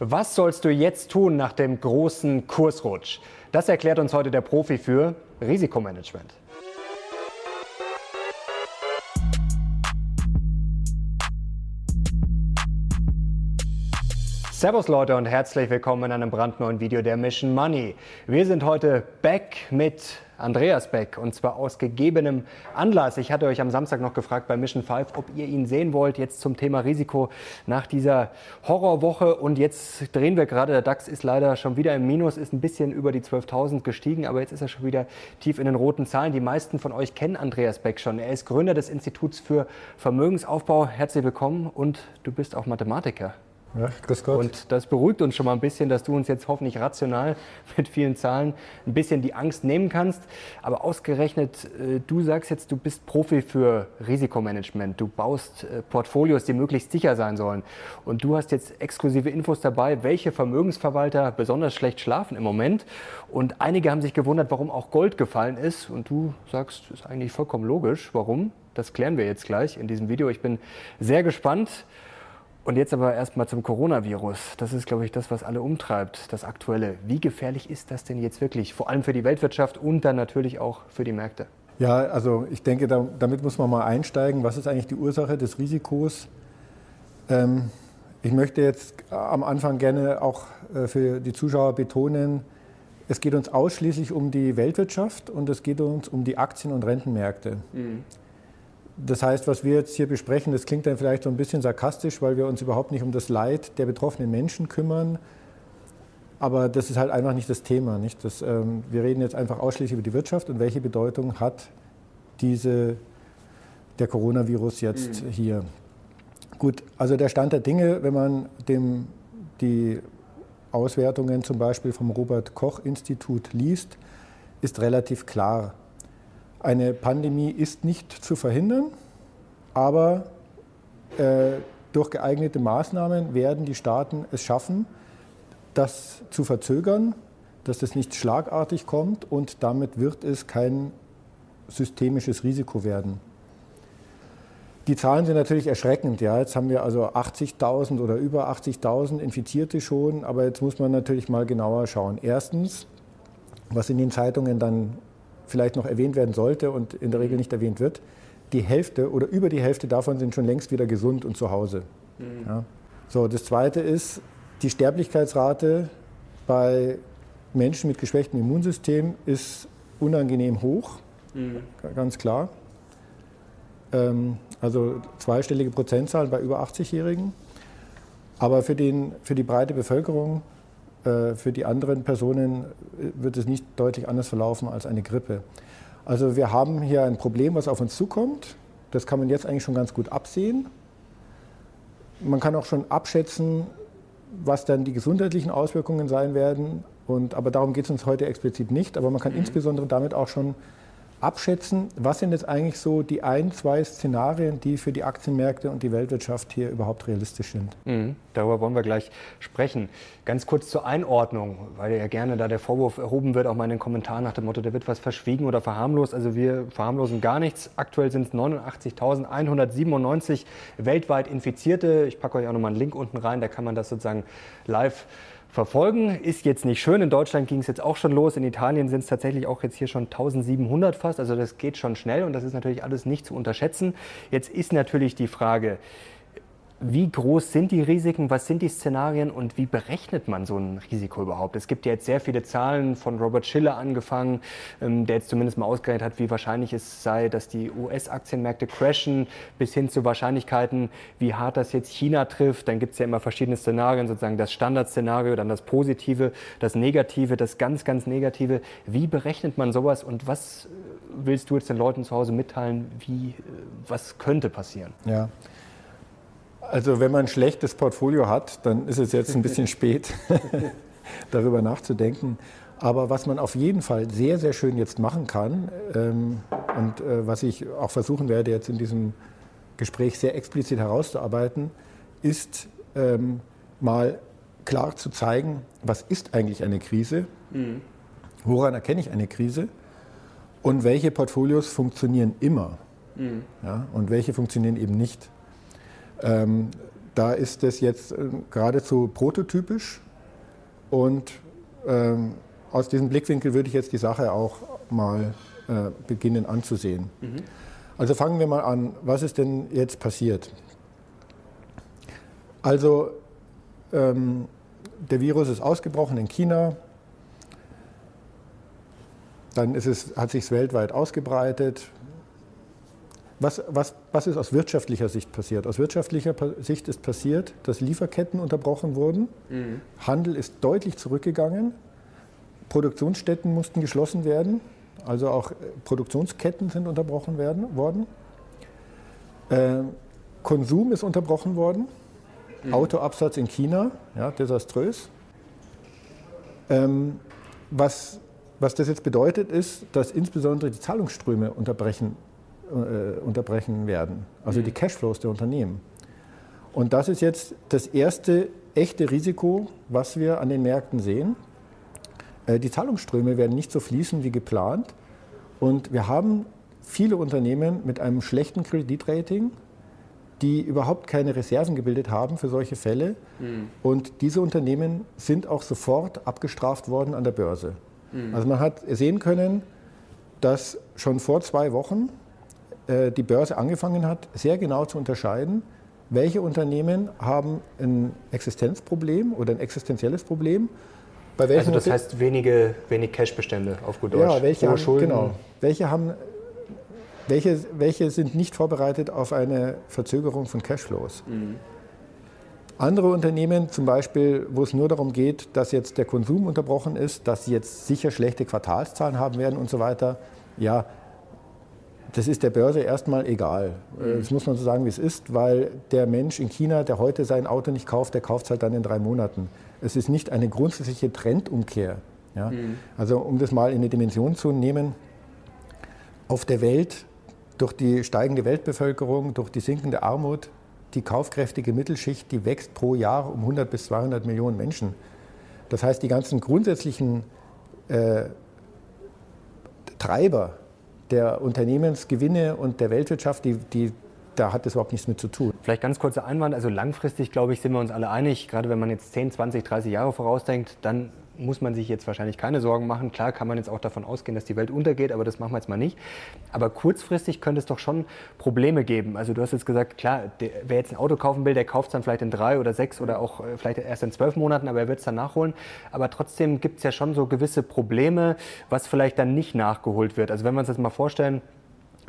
Was sollst du jetzt tun nach dem großen Kursrutsch? Das erklärt uns heute der Profi für Risikomanagement. Servus Leute und herzlich willkommen in einem brandneuen Video der Mission Money. Wir sind heute back mit Andreas Beck und zwar aus gegebenem Anlass. Ich hatte euch am Samstag noch gefragt bei Mission 5, ob ihr ihn sehen wollt, jetzt zum Thema Risiko nach dieser Horrorwoche und jetzt drehen wir gerade. Der DAX ist leider schon wieder im Minus, ist ein bisschen über die 12.000 gestiegen, aber jetzt ist er schon wieder tief in den roten Zahlen. Die meisten von euch kennen Andreas Beck schon. Er ist Gründer des Instituts für Vermögensaufbau. Herzlich willkommen und du bist auch Mathematiker. Ja, grüß Gott. Und das beruhigt uns schon mal ein bisschen, dass du uns jetzt hoffentlich rational mit vielen Zahlen ein bisschen die Angst nehmen kannst. Aber ausgerechnet, äh, du sagst jetzt, du bist Profi für Risikomanagement. Du baust äh, Portfolios, die möglichst sicher sein sollen. Und du hast jetzt exklusive Infos dabei, welche Vermögensverwalter besonders schlecht schlafen im Moment. Und einige haben sich gewundert, warum auch Gold gefallen ist. Und du sagst, das ist eigentlich vollkommen logisch. Warum? Das klären wir jetzt gleich in diesem Video. Ich bin sehr gespannt. Und jetzt aber erstmal zum Coronavirus. Das ist, glaube ich, das, was alle umtreibt, das Aktuelle. Wie gefährlich ist das denn jetzt wirklich? Vor allem für die Weltwirtschaft und dann natürlich auch für die Märkte. Ja, also ich denke, da, damit muss man mal einsteigen. Was ist eigentlich die Ursache des Risikos? Ähm, ich möchte jetzt am Anfang gerne auch äh, für die Zuschauer betonen, es geht uns ausschließlich um die Weltwirtschaft und es geht uns um die Aktien- und Rentenmärkte. Mhm. Das heißt, was wir jetzt hier besprechen, das klingt dann vielleicht so ein bisschen sarkastisch, weil wir uns überhaupt nicht um das Leid der betroffenen Menschen kümmern. Aber das ist halt einfach nicht das Thema. Nicht? Das, ähm, wir reden jetzt einfach ausschließlich über die Wirtschaft und welche Bedeutung hat diese, der Coronavirus jetzt mhm. hier. Gut, also der Stand der Dinge, wenn man dem, die Auswertungen zum Beispiel vom Robert Koch Institut liest, ist relativ klar. Eine Pandemie ist nicht zu verhindern, aber äh, durch geeignete Maßnahmen werden die Staaten es schaffen, das zu verzögern, dass das nicht schlagartig kommt und damit wird es kein systemisches Risiko werden. Die Zahlen sind natürlich erschreckend. Ja. Jetzt haben wir also 80.000 oder über 80.000 Infizierte schon, aber jetzt muss man natürlich mal genauer schauen. Erstens, was in den Zeitungen dann vielleicht noch erwähnt werden sollte und in der Regel nicht erwähnt wird, die Hälfte oder über die Hälfte davon sind schon längst wieder gesund und zu Hause. Mhm. Ja. So, das Zweite ist, die Sterblichkeitsrate bei Menschen mit geschwächtem Immunsystem ist unangenehm hoch, mhm. ganz klar. Ähm, also zweistellige Prozentzahlen bei über 80-Jährigen. Aber für, den, für die breite Bevölkerung für die anderen Personen äh, wird es nicht deutlich anders verlaufen als eine Grippe. Also wir haben hier ein Problem, was auf uns zukommt. Das kann man jetzt eigentlich schon ganz gut absehen. Man kann auch schon abschätzen, was dann die gesundheitlichen Auswirkungen sein werden. Und, aber darum geht es uns heute explizit nicht. Aber man kann mhm. insbesondere damit auch schon abschätzen, was sind jetzt eigentlich so die ein, zwei Szenarien, die für die Aktienmärkte und die Weltwirtschaft hier überhaupt realistisch sind. Mhm, darüber wollen wir gleich sprechen. Ganz kurz zur Einordnung, weil ja gerne da der Vorwurf erhoben wird, auch mal in den Kommentaren nach dem Motto, da wird was verschwiegen oder verharmlost. Also wir verharmlosen gar nichts. Aktuell sind es 89.197 weltweit Infizierte. Ich packe euch auch nochmal einen Link unten rein, da kann man das sozusagen live verfolgen. Ist jetzt nicht schön. In Deutschland ging es jetzt auch schon los. In Italien sind es tatsächlich auch jetzt hier schon 1700 fast. Also das geht schon schnell und das ist natürlich alles nicht zu unterschätzen. Jetzt ist natürlich die Frage, wie groß sind die Risiken, was sind die Szenarien und wie berechnet man so ein Risiko überhaupt? Es gibt ja jetzt sehr viele Zahlen von Robert Schiller angefangen, ähm, der jetzt zumindest mal ausgerechnet hat, wie wahrscheinlich es sei, dass die US-Aktienmärkte crashen, bis hin zu Wahrscheinlichkeiten, wie hart das jetzt China trifft. Dann gibt es ja immer verschiedene Szenarien, sozusagen das Standardszenario, dann das Positive, das Negative, das ganz, ganz Negative. Wie berechnet man sowas und was willst du jetzt den Leuten zu Hause mitteilen, wie, äh, was könnte passieren? Ja. Also wenn man ein schlechtes Portfolio hat, dann ist es jetzt ein bisschen spät, darüber nachzudenken. Aber was man auf jeden Fall sehr, sehr schön jetzt machen kann ähm, und äh, was ich auch versuchen werde jetzt in diesem Gespräch sehr explizit herauszuarbeiten, ist ähm, mal klar zu zeigen, was ist eigentlich eine Krise, mhm. woran erkenne ich eine Krise und welche Portfolios funktionieren immer mhm. ja, und welche funktionieren eben nicht. Ähm, da ist es jetzt äh, geradezu prototypisch und ähm, aus diesem Blickwinkel würde ich jetzt die Sache auch mal äh, beginnen anzusehen. Mhm. Also fangen wir mal an, was ist denn jetzt passiert? Also ähm, der Virus ist ausgebrochen in China, dann ist es, hat sich weltweit ausgebreitet. Was, was, was ist aus wirtschaftlicher Sicht passiert? Aus wirtschaftlicher Sicht ist passiert, dass Lieferketten unterbrochen wurden, mhm. Handel ist deutlich zurückgegangen, Produktionsstätten mussten geschlossen werden, also auch äh, Produktionsketten sind unterbrochen werden, worden. Äh, Konsum ist unterbrochen worden. Mhm. Autoabsatz in China, ja, desaströs. Ähm, was, was das jetzt bedeutet, ist, dass insbesondere die Zahlungsströme unterbrechen, äh, unterbrechen werden, also mhm. die Cashflows der Unternehmen. Und das ist jetzt das erste echte Risiko, was wir an den Märkten sehen. Äh, die Zahlungsströme werden nicht so fließen wie geplant. Und wir haben viele Unternehmen mit einem schlechten Kreditrating, die überhaupt keine Reserven gebildet haben für solche Fälle. Mhm. Und diese Unternehmen sind auch sofort abgestraft worden an der Börse. Mhm. Also man hat sehen können, dass schon vor zwei Wochen die Börse angefangen hat, sehr genau zu unterscheiden, welche Unternehmen haben ein Existenzproblem oder ein existenzielles Problem also das heißt wenige, wenig Cashbestände auf gut Deutsch. Ja, welche haben, genau. Welche, haben, welche, welche sind nicht vorbereitet auf eine Verzögerung von Cashflows? Mhm. Andere Unternehmen, zum Beispiel, wo es nur darum geht, dass jetzt der Konsum unterbrochen ist, dass sie jetzt sicher schlechte Quartalszahlen haben werden und so weiter, ja, das ist der Börse erstmal egal. Mhm. Das muss man so sagen, wie es ist, weil der Mensch in China, der heute sein Auto nicht kauft, der kauft es halt dann in drei Monaten. Es ist nicht eine grundsätzliche Trendumkehr. Ja? Mhm. Also um das mal in eine Dimension zu nehmen, auf der Welt durch die steigende Weltbevölkerung, durch die sinkende Armut, die kaufkräftige Mittelschicht, die wächst pro Jahr um 100 bis 200 Millionen Menschen. Das heißt, die ganzen grundsätzlichen äh, Treiber der Unternehmensgewinne und der Weltwirtschaft, die, die, da hat das überhaupt nichts mit zu tun. Vielleicht ganz kurzer Einwand. Also langfristig, glaube ich, sind wir uns alle einig. Gerade wenn man jetzt 10, 20, 30 Jahre vorausdenkt, dann muss man sich jetzt wahrscheinlich keine Sorgen machen. Klar kann man jetzt auch davon ausgehen, dass die Welt untergeht, aber das machen wir jetzt mal nicht. Aber kurzfristig könnte es doch schon Probleme geben. Also du hast jetzt gesagt, klar, der, wer jetzt ein Auto kaufen will, der kauft es dann vielleicht in drei oder sechs oder auch äh, vielleicht erst in zwölf Monaten, aber er wird es dann nachholen. Aber trotzdem gibt es ja schon so gewisse Probleme, was vielleicht dann nicht nachgeholt wird. Also wenn wir uns das mal vorstellen,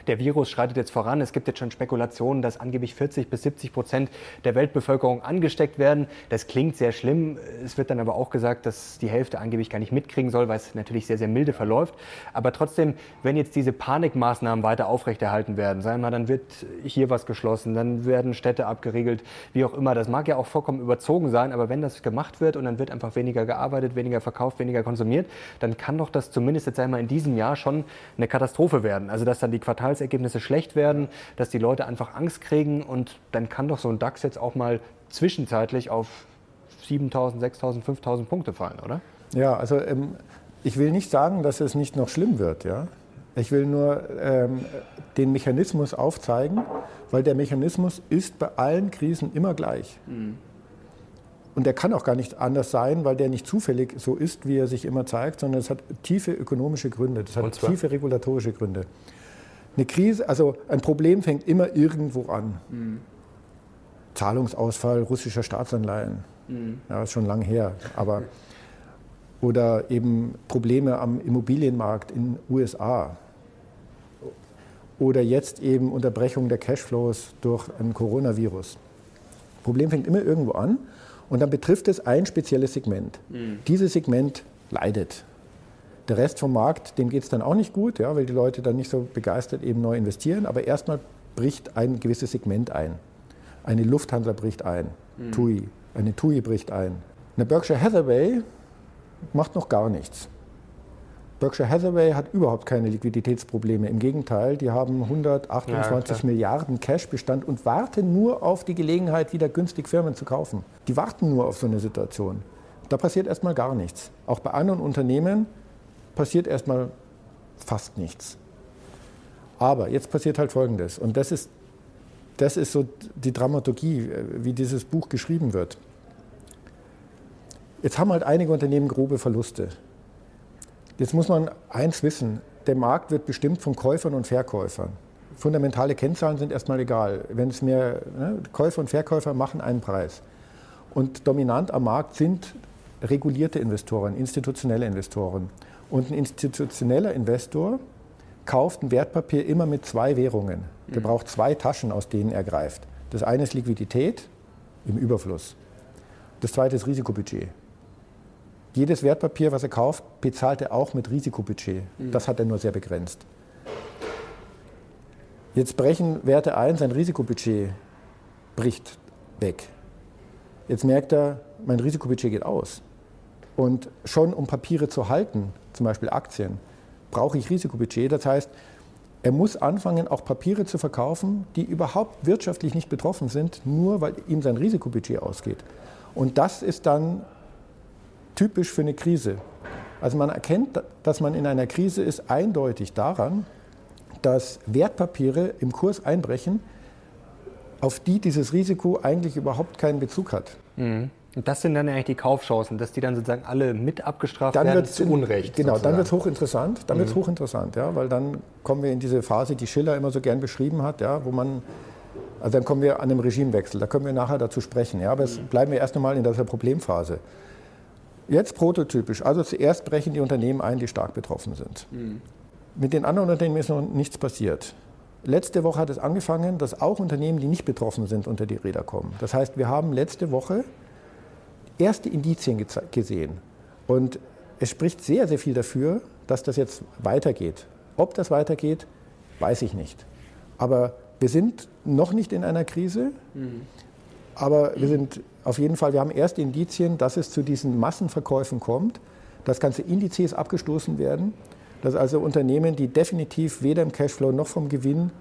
der Virus schreitet jetzt voran. Es gibt jetzt schon Spekulationen, dass angeblich 40 bis 70 Prozent der Weltbevölkerung angesteckt werden. Das klingt sehr schlimm. Es wird dann aber auch gesagt, dass die Hälfte angeblich gar nicht mitkriegen soll, weil es natürlich sehr, sehr milde verläuft. Aber trotzdem, wenn jetzt diese Panikmaßnahmen weiter aufrechterhalten werden, sagen wir mal, dann wird hier was geschlossen, dann werden Städte abgeriegelt, wie auch immer. Das mag ja auch vollkommen überzogen sein, aber wenn das gemacht wird und dann wird einfach weniger gearbeitet, weniger verkauft, weniger konsumiert, dann kann doch das zumindest jetzt einmal in diesem Jahr schon eine Katastrophe werden. Also dass dann die Quartal Quartalsergebnisse schlecht werden, dass die Leute einfach Angst kriegen und dann kann doch so ein DAX jetzt auch mal zwischenzeitlich auf 7.000, 6.000, 5.000 Punkte fallen, oder? Ja, also ähm, ich will nicht sagen, dass es nicht noch schlimm wird, ja. Ich will nur ähm, den Mechanismus aufzeigen, weil der Mechanismus ist bei allen Krisen immer gleich. Mhm. Und der kann auch gar nicht anders sein, weil der nicht zufällig so ist, wie er sich immer zeigt, sondern es hat tiefe ökonomische Gründe, das hat tiefe regulatorische Gründe. Eine Krise, also ein Problem fängt immer irgendwo an. Mhm. Zahlungsausfall russischer Staatsanleihen. Mhm. Ja, ist schon lang her. Aber, oder eben Probleme am Immobilienmarkt in den USA. Oder jetzt eben Unterbrechung der Cashflows durch ein Coronavirus. Problem fängt immer irgendwo an und dann betrifft es ein spezielles Segment. Mhm. Dieses Segment leidet. Der Rest vom Markt, dem geht es dann auch nicht gut, ja, weil die Leute dann nicht so begeistert eben neu investieren. Aber erstmal bricht ein gewisses Segment ein. Eine Lufthansa bricht ein, mhm. TUI, eine TUI bricht ein. Eine Berkshire Hathaway macht noch gar nichts. Berkshire Hathaway hat überhaupt keine Liquiditätsprobleme. Im Gegenteil, die haben 128 ja, Milliarden Cashbestand und warten nur auf die Gelegenheit, wieder günstig Firmen zu kaufen. Die warten nur auf so eine Situation. Da passiert erstmal gar nichts. Auch bei anderen Unternehmen passiert erstmal fast nichts. Aber jetzt passiert halt Folgendes. Und das ist das ist so die Dramaturgie, wie dieses Buch geschrieben wird. Jetzt haben halt einige Unternehmen grobe Verluste. Jetzt muss man eins wissen, der Markt wird bestimmt von Käufern und Verkäufern. Fundamentale Kennzahlen sind erstmal egal. Wenn es mehr ne, Käufer und Verkäufer machen einen Preis. Und dominant am Markt sind regulierte Investoren, institutionelle Investoren. Und ein institutioneller Investor kauft ein Wertpapier immer mit zwei Währungen. Der mhm. braucht zwei Taschen, aus denen er greift. Das eine ist Liquidität im Überfluss. Das zweite ist Risikobudget. Jedes Wertpapier, was er kauft, bezahlt er auch mit Risikobudget. Mhm. Das hat er nur sehr begrenzt. Jetzt brechen Werte ein, sein Risikobudget bricht weg. Jetzt merkt er, mein Risikobudget geht aus. Und schon um Papiere zu halten, zum Beispiel Aktien, brauche ich Risikobudget. Das heißt, er muss anfangen, auch Papiere zu verkaufen, die überhaupt wirtschaftlich nicht betroffen sind, nur weil ihm sein Risikobudget ausgeht. Und das ist dann typisch für eine Krise. Also man erkennt, dass man in einer Krise ist, eindeutig daran, dass Wertpapiere im Kurs einbrechen, auf die dieses Risiko eigentlich überhaupt keinen Bezug hat. Mhm. Und das sind dann eigentlich die Kaufchancen, dass die dann sozusagen alle mit abgestraft dann werden zu Unrecht. Genau, sozusagen. dann wird es hochinteressant. Dann mhm. wird hochinteressant, ja, weil dann kommen wir in diese Phase, die Schiller immer so gern beschrieben hat, ja, wo man, also dann kommen wir an einem Regimewechsel. Da können wir nachher dazu sprechen. Ja, aber mhm. bleiben wir erst einmal in dieser Problemphase. Jetzt prototypisch. Also zuerst brechen die Unternehmen ein, die stark betroffen sind. Mhm. Mit den anderen Unternehmen ist noch nichts passiert. Letzte Woche hat es angefangen, dass auch Unternehmen, die nicht betroffen sind, unter die Räder kommen. Das heißt, wir haben letzte Woche erste Indizien gesehen. Und es spricht sehr, sehr viel dafür, dass das jetzt weitergeht. Ob das weitergeht, weiß ich nicht. Aber wir sind noch nicht in einer Krise. Mhm. Aber wir sind auf jeden Fall, wir haben erste Indizien, dass es zu diesen Massenverkäufen kommt, dass ganze Indizes abgestoßen werden dass also Unternehmen, die definitiv weder im Cashflow noch vom Gewinn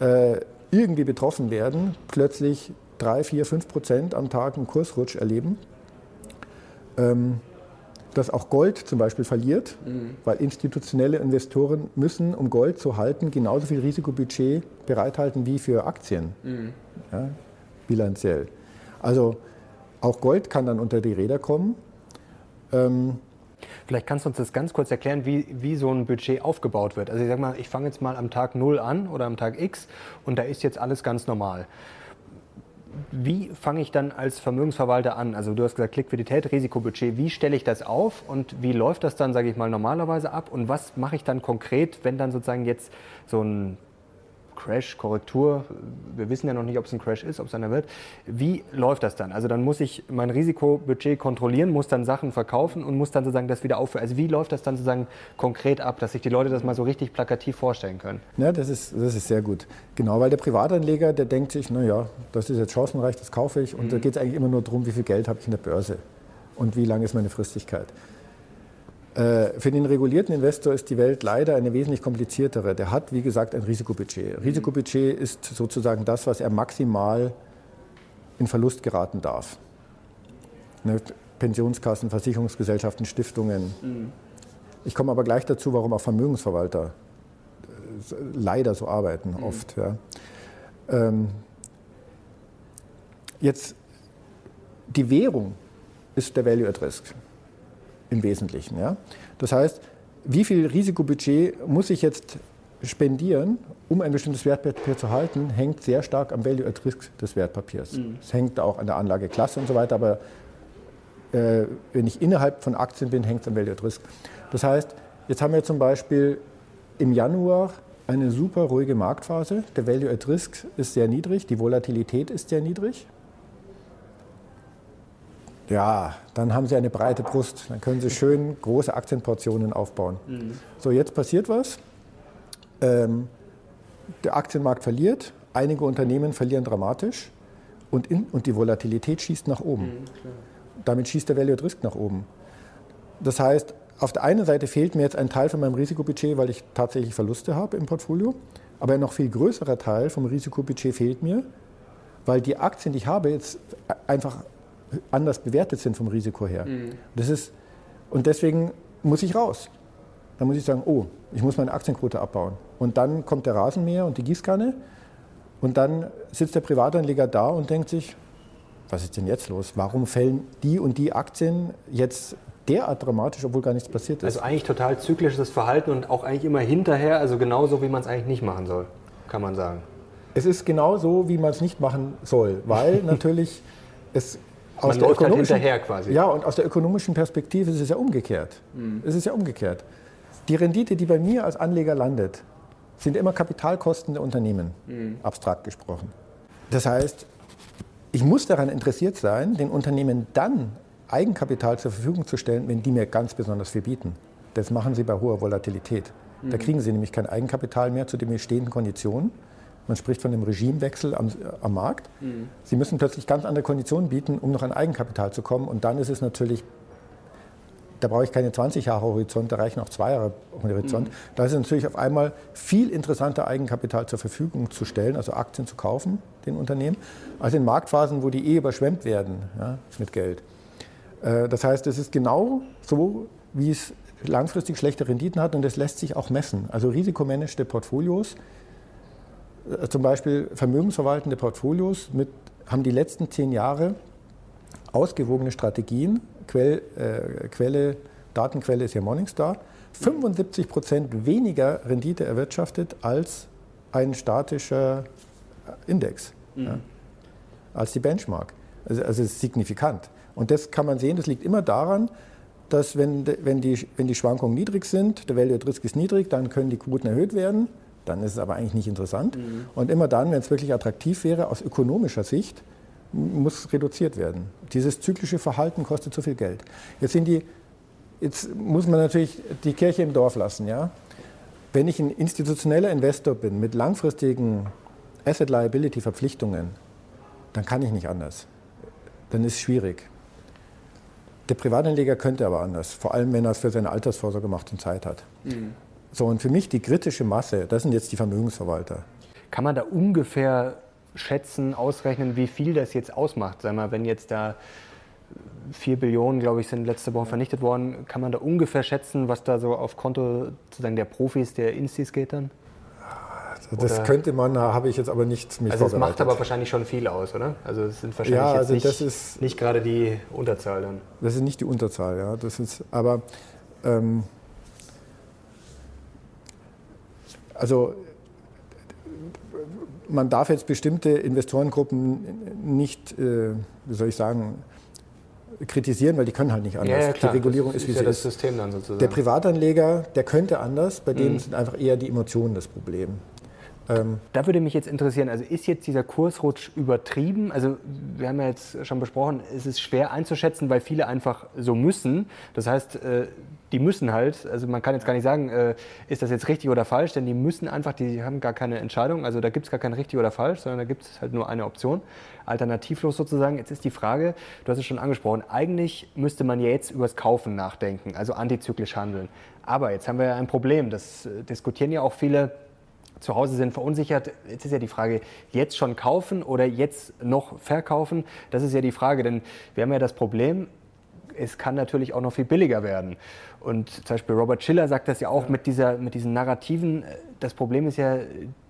äh, irgendwie betroffen werden, plötzlich 3, 4, 5 Prozent am Tag einen Kursrutsch erleben. Ähm, dass auch Gold zum Beispiel verliert, mhm. weil institutionelle Investoren müssen, um Gold zu halten, genauso viel Risikobudget bereithalten wie für Aktien, mhm. ja, bilanziell. Also auch Gold kann dann unter die Räder kommen. Ähm, Vielleicht kannst du uns das ganz kurz erklären, wie, wie so ein Budget aufgebaut wird. Also ich sag mal, ich fange jetzt mal am Tag 0 an oder am Tag X und da ist jetzt alles ganz normal. Wie fange ich dann als Vermögensverwalter an? Also du hast gesagt Liquidität, Risikobudget. Wie stelle ich das auf und wie läuft das dann, sage ich mal, normalerweise ab? Und was mache ich dann konkret, wenn dann sozusagen jetzt so ein Crash, Korrektur, wir wissen ja noch nicht, ob es ein Crash ist, ob es einer wird. Wie läuft das dann? Also dann muss ich mein Risikobudget kontrollieren, muss dann Sachen verkaufen und muss dann sozusagen das wieder aufhören. Also wie läuft das dann sozusagen konkret ab, dass sich die Leute das mal so richtig plakativ vorstellen können? Ja, das ist, das ist sehr gut. Genau, weil der Privatanleger, der denkt sich, naja, das ist jetzt chancenreich, das kaufe ich. Und mhm. da geht es eigentlich immer nur darum, wie viel Geld habe ich in der Börse und wie lang ist meine Fristigkeit. Äh, für den regulierten Investor ist die Welt leider eine wesentlich kompliziertere. Der hat, wie gesagt, ein Risikobudget. Risikobudget ist sozusagen das, was er maximal in Verlust geraten darf. Ne, Pensionskassen, Versicherungsgesellschaften, Stiftungen. Mhm. Ich komme aber gleich dazu, warum auch Vermögensverwalter äh, leider so arbeiten mhm. oft. Ja. Ähm, jetzt, die Währung ist der Value at Risk im Wesentlichen. Ja? Das heißt, wie viel Risikobudget muss ich jetzt spendieren, um ein bestimmtes Wertpapier zu halten, hängt sehr stark am Value at Risk des Wertpapiers. Mhm. Es hängt auch an der Anlageklasse und so weiter, aber äh, wenn ich innerhalb von Aktien bin, hängt es am Value at Risk. Das heißt, jetzt haben wir zum Beispiel im Januar eine super ruhige Marktphase. Der Value at Risk ist sehr niedrig, die Volatilität ist sehr niedrig ja, dann haben Sie eine breite Brust. Dann können Sie schön große Aktienportionen aufbauen. Mhm. So, jetzt passiert was. Ähm, der Aktienmarkt verliert, einige Unternehmen verlieren dramatisch und, in, und die Volatilität schießt nach oben. Mhm, Damit schießt der Value at Risk nach oben. Das heißt, auf der einen Seite fehlt mir jetzt ein Teil von meinem Risikobudget, weil ich tatsächlich Verluste habe im Portfolio. Aber ein noch viel größerer Teil vom Risikobudget fehlt mir, weil die Aktien, die ich habe, jetzt einfach anders bewertet sind vom Risiko her. Mhm. Das ist, und deswegen muss ich raus. Dann muss ich sagen, oh, ich muss meine Aktienquote abbauen. Und dann kommt der Rasenmäher und die Gießkanne Und dann sitzt der Privatanleger da und denkt sich, was ist denn jetzt los? Warum fällen die und die Aktien jetzt derart dramatisch, obwohl gar nichts passiert ist? Also eigentlich total zyklisches Verhalten und auch eigentlich immer hinterher, also genauso, wie man es eigentlich nicht machen soll, kann man sagen. Es ist genau so, wie man es nicht machen soll, weil natürlich es aus man der läuft halt hinterher quasi. Ja, und aus der ökonomischen Perspektive ist es ja umgekehrt. Mhm. Es ist ja umgekehrt. Die Rendite, die bei mir als Anleger landet, sind immer Kapitalkosten der Unternehmen, mhm. abstrakt gesprochen. Das heißt, ich muss daran interessiert sein, den Unternehmen dann Eigenkapital zur Verfügung zu stellen, wenn die mir ganz besonders viel bieten. Das machen sie bei hoher Volatilität. Mhm. Da kriegen sie nämlich kein Eigenkapital mehr zu den bestehenden Konditionen. Man spricht von einem Regimewechsel am, am Markt. Mhm. Sie müssen plötzlich ganz andere Konditionen bieten, um noch an Eigenkapital zu kommen. Und dann ist es natürlich, da brauche ich keine 20 Jahre Horizont, da reichen auch zwei Jahre Horizont. Mhm. Da ist es natürlich auf einmal viel interessanter, Eigenkapital zur Verfügung zu stellen, also Aktien zu kaufen, den Unternehmen, als in Marktphasen, wo die eh überschwemmt werden ja, mit Geld. Äh, das heißt, es ist genau so, wie es langfristig schlechte Renditen hat und das lässt sich auch messen. Also risikomanagte Portfolios zum Beispiel vermögensverwaltende Portfolios mit, haben die letzten zehn Jahre ausgewogene Strategien, Quell, äh, Quelle, Datenquelle ist ja Morningstar, 75 Prozent weniger Rendite erwirtschaftet als ein statischer Index, mhm. ja, als die Benchmark. Also, also es ist signifikant. Und das kann man sehen, das liegt immer daran, dass wenn, wenn, die, wenn die Schwankungen niedrig sind, der Value at Risk ist niedrig, dann können die Quoten erhöht werden dann ist es aber eigentlich nicht interessant. Mhm. Und immer dann, wenn es wirklich attraktiv wäre, aus ökonomischer Sicht, muss reduziert werden. Dieses zyklische Verhalten kostet zu viel Geld. Jetzt, sind die, jetzt muss man natürlich die Kirche im Dorf lassen. Ja? Wenn ich ein institutioneller Investor bin mit langfristigen Asset-Liability-Verpflichtungen, dann kann ich nicht anders. Dann ist es schwierig. Der Privatanleger könnte aber anders, vor allem wenn er es für seine Altersvorsorge macht und Zeit hat. Mhm. So, und für mich die kritische Masse, das sind jetzt die Vermögensverwalter. Kann man da ungefähr schätzen, ausrechnen, wie viel das jetzt ausmacht? Sag mal, wenn jetzt da 4 Billionen, glaube ich, sind letzte Woche vernichtet worden, kann man da ungefähr schätzen, was da so auf Konto sozusagen der Profis, der Instis geht dann? Das oder? könnte man, habe ich jetzt aber nicht mich Also es macht aber wahrscheinlich schon viel aus, oder? Also es sind wahrscheinlich ja, also nicht, ist, nicht gerade die Unterzahl dann. Das ist nicht die Unterzahl, ja. Das ist, aber ähm, Also man darf jetzt bestimmte Investorengruppen nicht, äh, wie soll ich sagen, kritisieren, weil die können halt nicht anders. Ja, ja, die Regulierung das ist, wie ist ja sie das ist. System dann sozusagen. Der Privatanleger, der könnte anders, bei dem mhm. sind einfach eher die Emotionen das Problem. Ähm da würde mich jetzt interessieren, also ist jetzt dieser Kursrutsch übertrieben? Also wir haben ja jetzt schon besprochen, es ist schwer einzuschätzen, weil viele einfach so müssen. Das heißt, äh, die müssen halt, also man kann jetzt gar nicht sagen, äh, ist das jetzt richtig oder falsch, denn die müssen einfach, die haben gar keine Entscheidung, also da gibt es gar kein richtig oder falsch, sondern da gibt es halt nur eine Option, alternativlos sozusagen. Jetzt ist die Frage, du hast es schon angesprochen, eigentlich müsste man ja jetzt über das Kaufen nachdenken, also antizyklisch handeln. Aber jetzt haben wir ja ein Problem, das äh, diskutieren ja auch viele zu Hause sind verunsichert. Jetzt ist ja die Frage, jetzt schon kaufen oder jetzt noch verkaufen? Das ist ja die Frage, denn wir haben ja das Problem, es kann natürlich auch noch viel billiger werden. Und zum Beispiel Robert Schiller sagt das ja auch ja. Mit, dieser, mit diesen Narrativen. Das Problem ist ja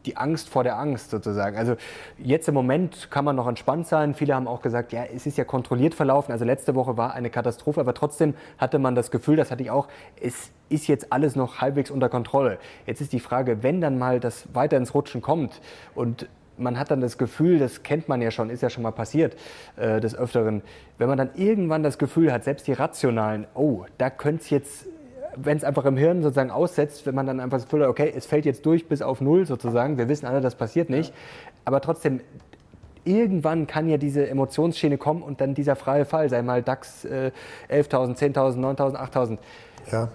die Angst vor der Angst sozusagen. Also jetzt im Moment kann man noch entspannt sein. Viele haben auch gesagt, ja, es ist ja kontrolliert verlaufen. Also letzte Woche war eine Katastrophe, aber trotzdem hatte man das Gefühl, das hatte ich auch, es ist jetzt alles noch halbwegs unter Kontrolle. Jetzt ist die Frage, wenn dann mal das weiter ins Rutschen kommt und man hat dann das Gefühl, das kennt man ja schon, ist ja schon mal passiert äh, des Öfteren, wenn man dann irgendwann das Gefühl hat, selbst die rationalen, oh, da könnte es jetzt, wenn es einfach im Hirn sozusagen aussetzt, wenn man dann einfach hat, okay, es fällt jetzt durch bis auf Null sozusagen, wir wissen alle, das passiert nicht, aber trotzdem, irgendwann kann ja diese Emotionsschiene kommen und dann dieser freie Fall, sei mal DAX äh, 11.000, 10.000, 9.000, 8.000. Ja.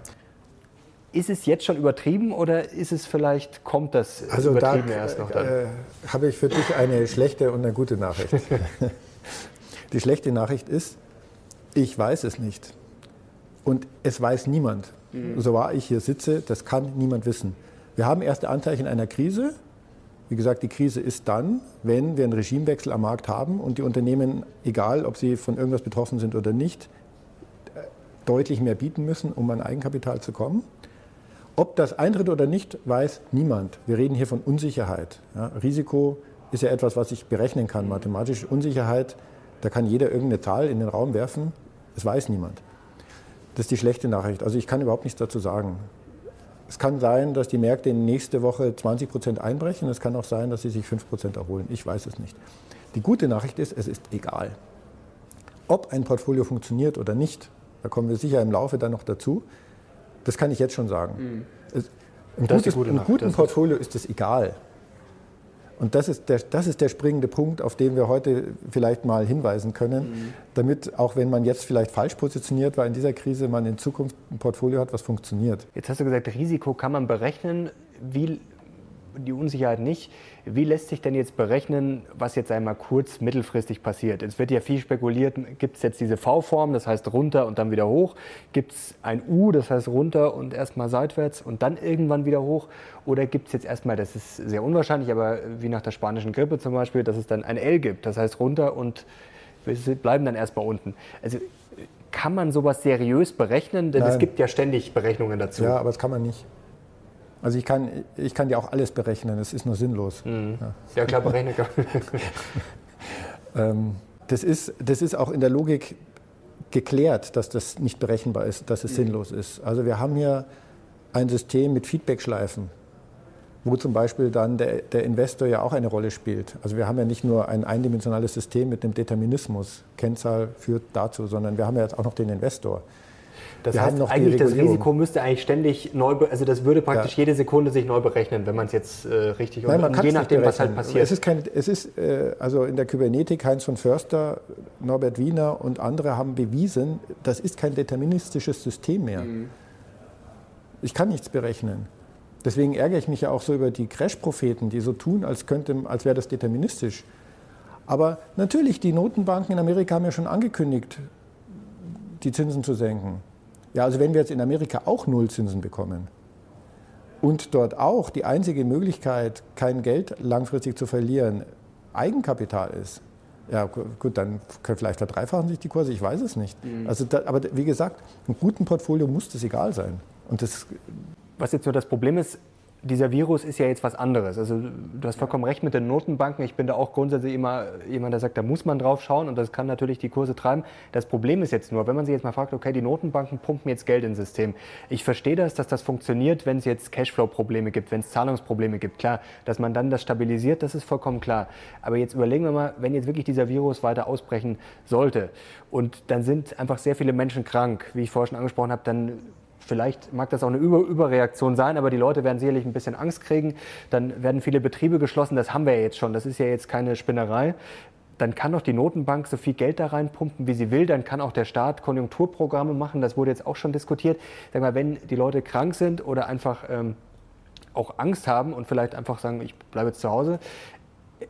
Ist es jetzt schon übertrieben oder ist es vielleicht, kommt das also übertrieben da, erst noch dann? Äh, habe ich für dich eine schlechte und eine gute Nachricht. Die schlechte Nachricht ist, ich weiß es nicht. Und es weiß niemand. So wahr ich hier sitze, das kann niemand wissen. Wir haben erste Anzeichen einer Krise. Wie gesagt, die Krise ist dann, wenn wir einen Regimewechsel am Markt haben und die Unternehmen, egal ob sie von irgendwas betroffen sind oder nicht, deutlich mehr bieten müssen, um an Eigenkapital zu kommen. Ob das eintritt oder nicht, weiß niemand. Wir reden hier von Unsicherheit. Ja, Risiko ist ja etwas, was ich berechnen kann. Mathematische Unsicherheit, da kann jeder irgendeine Zahl in den Raum werfen, es weiß niemand. Das ist die schlechte Nachricht. Also ich kann überhaupt nichts dazu sagen. Es kann sein, dass die Märkte nächste Woche 20 Prozent einbrechen. Es kann auch sein, dass sie sich 5 Prozent erholen. Ich weiß es nicht. Die gute Nachricht ist, es ist egal. Ob ein Portfolio funktioniert oder nicht, da kommen wir sicher im Laufe dann noch dazu, das kann ich jetzt schon sagen. Mhm. Es, im, gutes, im guten Portfolio ist es egal. Und das ist, der, das ist der springende Punkt, auf den wir heute vielleicht mal hinweisen können, mhm. damit, auch wenn man jetzt vielleicht falsch positioniert war in dieser Krise, man in Zukunft ein Portfolio hat, was funktioniert. Jetzt hast du gesagt, Risiko kann man berechnen. Wie die Unsicherheit nicht. Wie lässt sich denn jetzt berechnen, was jetzt einmal kurz, mittelfristig passiert? Es wird ja viel spekuliert, gibt es jetzt diese V-Form, das heißt runter und dann wieder hoch? Gibt es ein U, das heißt runter und erstmal seitwärts und dann irgendwann wieder hoch? Oder gibt es jetzt erstmal, das ist sehr unwahrscheinlich, aber wie nach der spanischen Grippe zum Beispiel, dass es dann ein L gibt, das heißt runter und wir bleiben dann erstmal unten. Also kann man sowas seriös berechnen? Denn Nein. es gibt ja ständig Berechnungen dazu. Ja, aber das kann man nicht. Also ich kann, ich kann ja auch alles berechnen, es ist nur sinnlos. Mhm. Ja. ja. klar, berechnen kann. ähm, das, ist, das ist auch in der Logik geklärt, dass das nicht berechenbar ist, dass es mhm. sinnlos ist. Also wir haben hier ein System mit Feedbackschleifen, wo zum Beispiel dann der, der Investor ja auch eine Rolle spielt. Also wir haben ja nicht nur ein eindimensionales System mit einem Determinismus, Kennzahl führt dazu, sondern wir haben ja jetzt auch noch den Investor. Das wir heißt, eigentlich das Risiko müsste eigentlich ständig neu, also das würde praktisch ja. jede Sekunde sich neu berechnen, wenn man es jetzt äh, richtig Nein, man je nachdem, was halt passiert. Es ist, kein, es ist äh, also in der Kybernetik, Heinz von Förster, Norbert Wiener und andere haben bewiesen, das ist kein deterministisches System mehr. Mhm. Ich kann nichts berechnen. Deswegen ärgere ich mich ja auch so über die Crash-Propheten, die so tun, als, könnte, als wäre das deterministisch. Aber natürlich, die Notenbanken in Amerika haben ja schon angekündigt, die Zinsen zu senken. Ja, also wenn wir jetzt in Amerika auch Nullzinsen bekommen und dort auch die einzige Möglichkeit, kein Geld langfristig zu verlieren, Eigenkapital ist, ja gut, dann können vielleicht verdreifachen sich die Kurse, ich weiß es nicht. Mhm. Also da, aber wie gesagt, einem guten Portfolio muss das egal sein. Und das was jetzt nur das Problem ist, dieser Virus ist ja jetzt was anderes. Also du hast vollkommen recht mit den Notenbanken. Ich bin da auch grundsätzlich immer jemand, der sagt, da muss man drauf schauen und das kann natürlich die Kurse treiben. Das Problem ist jetzt nur, wenn man sich jetzt mal fragt, okay, die Notenbanken pumpen jetzt Geld ins System. Ich verstehe das, dass das funktioniert, wenn es jetzt Cashflow-Probleme gibt, wenn es Zahlungsprobleme gibt. Klar, dass man dann das stabilisiert, das ist vollkommen klar. Aber jetzt überlegen wir mal, wenn jetzt wirklich dieser Virus weiter ausbrechen sollte und dann sind einfach sehr viele Menschen krank, wie ich vorher schon angesprochen habe, dann Vielleicht mag das auch eine Über Überreaktion sein, aber die Leute werden sicherlich ein bisschen Angst kriegen. Dann werden viele Betriebe geschlossen. Das haben wir ja jetzt schon. Das ist ja jetzt keine Spinnerei. Dann kann doch die Notenbank so viel Geld da reinpumpen, wie sie will. Dann kann auch der Staat Konjunkturprogramme machen. Das wurde jetzt auch schon diskutiert. Sag mal, wenn die Leute krank sind oder einfach ähm, auch Angst haben und vielleicht einfach sagen, ich bleibe jetzt zu Hause,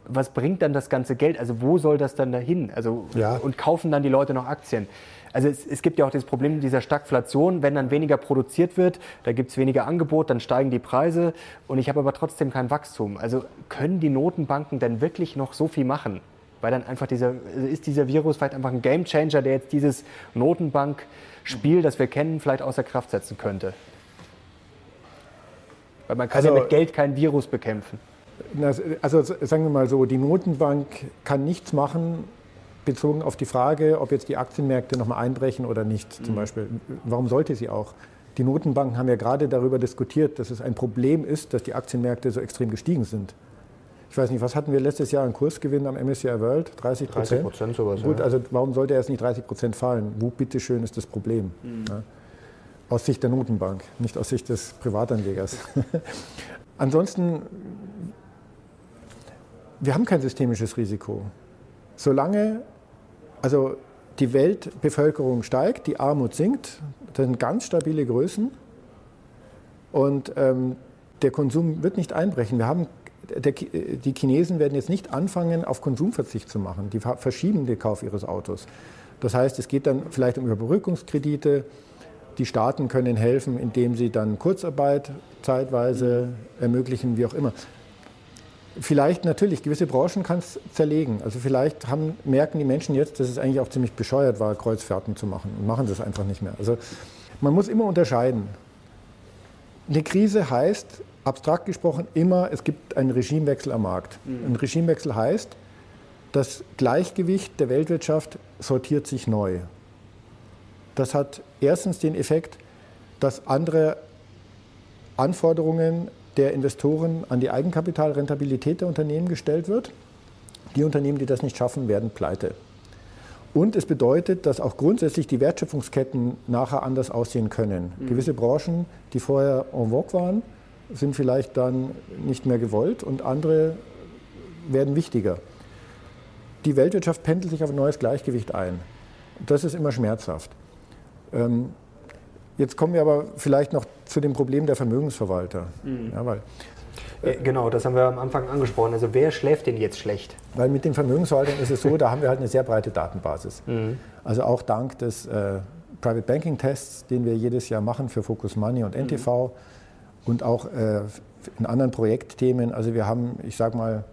was bringt dann das ganze Geld? Also wo soll das dann dahin? Also ja. und kaufen dann die Leute noch Aktien? Also es, es, gibt ja auch das Problem dieser Stagflation, wenn dann weniger produziert wird, da gibt es weniger Angebot, dann steigen die Preise und ich habe aber trotzdem kein Wachstum. Also können die Notenbanken denn wirklich noch so viel machen? Weil dann einfach dieser, also ist dieser Virus vielleicht einfach ein Gamechanger, der jetzt dieses Notenbankspiel, das wir kennen, vielleicht außer Kraft setzen könnte? Weil man kann also, ja mit Geld kein Virus bekämpfen. Also sagen wir mal so, die Notenbank kann nichts machen, bezogen auf die Frage, ob jetzt die Aktienmärkte nochmal einbrechen oder nicht, zum mhm. Beispiel. Warum sollte sie auch? Die Notenbanken haben ja gerade darüber diskutiert, dass es ein Problem ist, dass die Aktienmärkte so extrem gestiegen sind. Ich weiß nicht, was hatten wir letztes Jahr an Kursgewinn am MSCI World? 30 Prozent? 30 Prozent sowas. Gut, ja. also warum sollte erst nicht 30 Prozent fallen? Wo bitteschön ist das Problem? Mhm. Ja? Aus Sicht der Notenbank, nicht aus Sicht des Privatanlegers. Ansonsten, wir haben kein systemisches Risiko. Solange also die Weltbevölkerung steigt, die Armut sinkt, das sind ganz stabile Größen und ähm, der Konsum wird nicht einbrechen. Wir haben, der, die Chinesen werden jetzt nicht anfangen, auf Konsumverzicht zu machen. Die verschieben den Kauf ihres Autos. Das heißt, es geht dann vielleicht um Überbrückungskredite. Die Staaten können helfen, indem sie dann Kurzarbeit zeitweise ermöglichen, wie auch immer. Vielleicht natürlich, gewisse Branchen kann es zerlegen. Also vielleicht haben, merken die Menschen jetzt, dass es eigentlich auch ziemlich bescheuert war, Kreuzfahrten zu machen und machen das einfach nicht mehr. Also man muss immer unterscheiden. eine Krise heißt, abstrakt gesprochen, immer, es gibt einen Regimewechsel am Markt. Mhm. Ein Regimewechsel heißt, das Gleichgewicht der Weltwirtschaft sortiert sich neu. Das hat erstens den Effekt, dass andere Anforderungen der Investoren an die Eigenkapitalrentabilität der Unternehmen gestellt wird. Die Unternehmen, die das nicht schaffen, werden pleite. Und es bedeutet, dass auch grundsätzlich die Wertschöpfungsketten nachher anders aussehen können. Mhm. Gewisse Branchen, die vorher en vogue waren, sind vielleicht dann nicht mehr gewollt und andere werden wichtiger. Die Weltwirtschaft pendelt sich auf ein neues Gleichgewicht ein. Das ist immer schmerzhaft. Ähm, jetzt kommen wir aber vielleicht noch zu dem Problem der Vermögensverwalter. Mhm. Ja, weil, äh, genau, das haben wir am Anfang angesprochen. Also wer schläft denn jetzt schlecht? Weil mit den Vermögensverwaltern ist es so, da haben wir halt eine sehr breite Datenbasis. Mhm. Also auch dank des äh, Private Banking Tests, den wir jedes Jahr machen für Focus Money und NTV mhm. und auch äh, in anderen Projektthemen. Also wir haben, ich sage mal,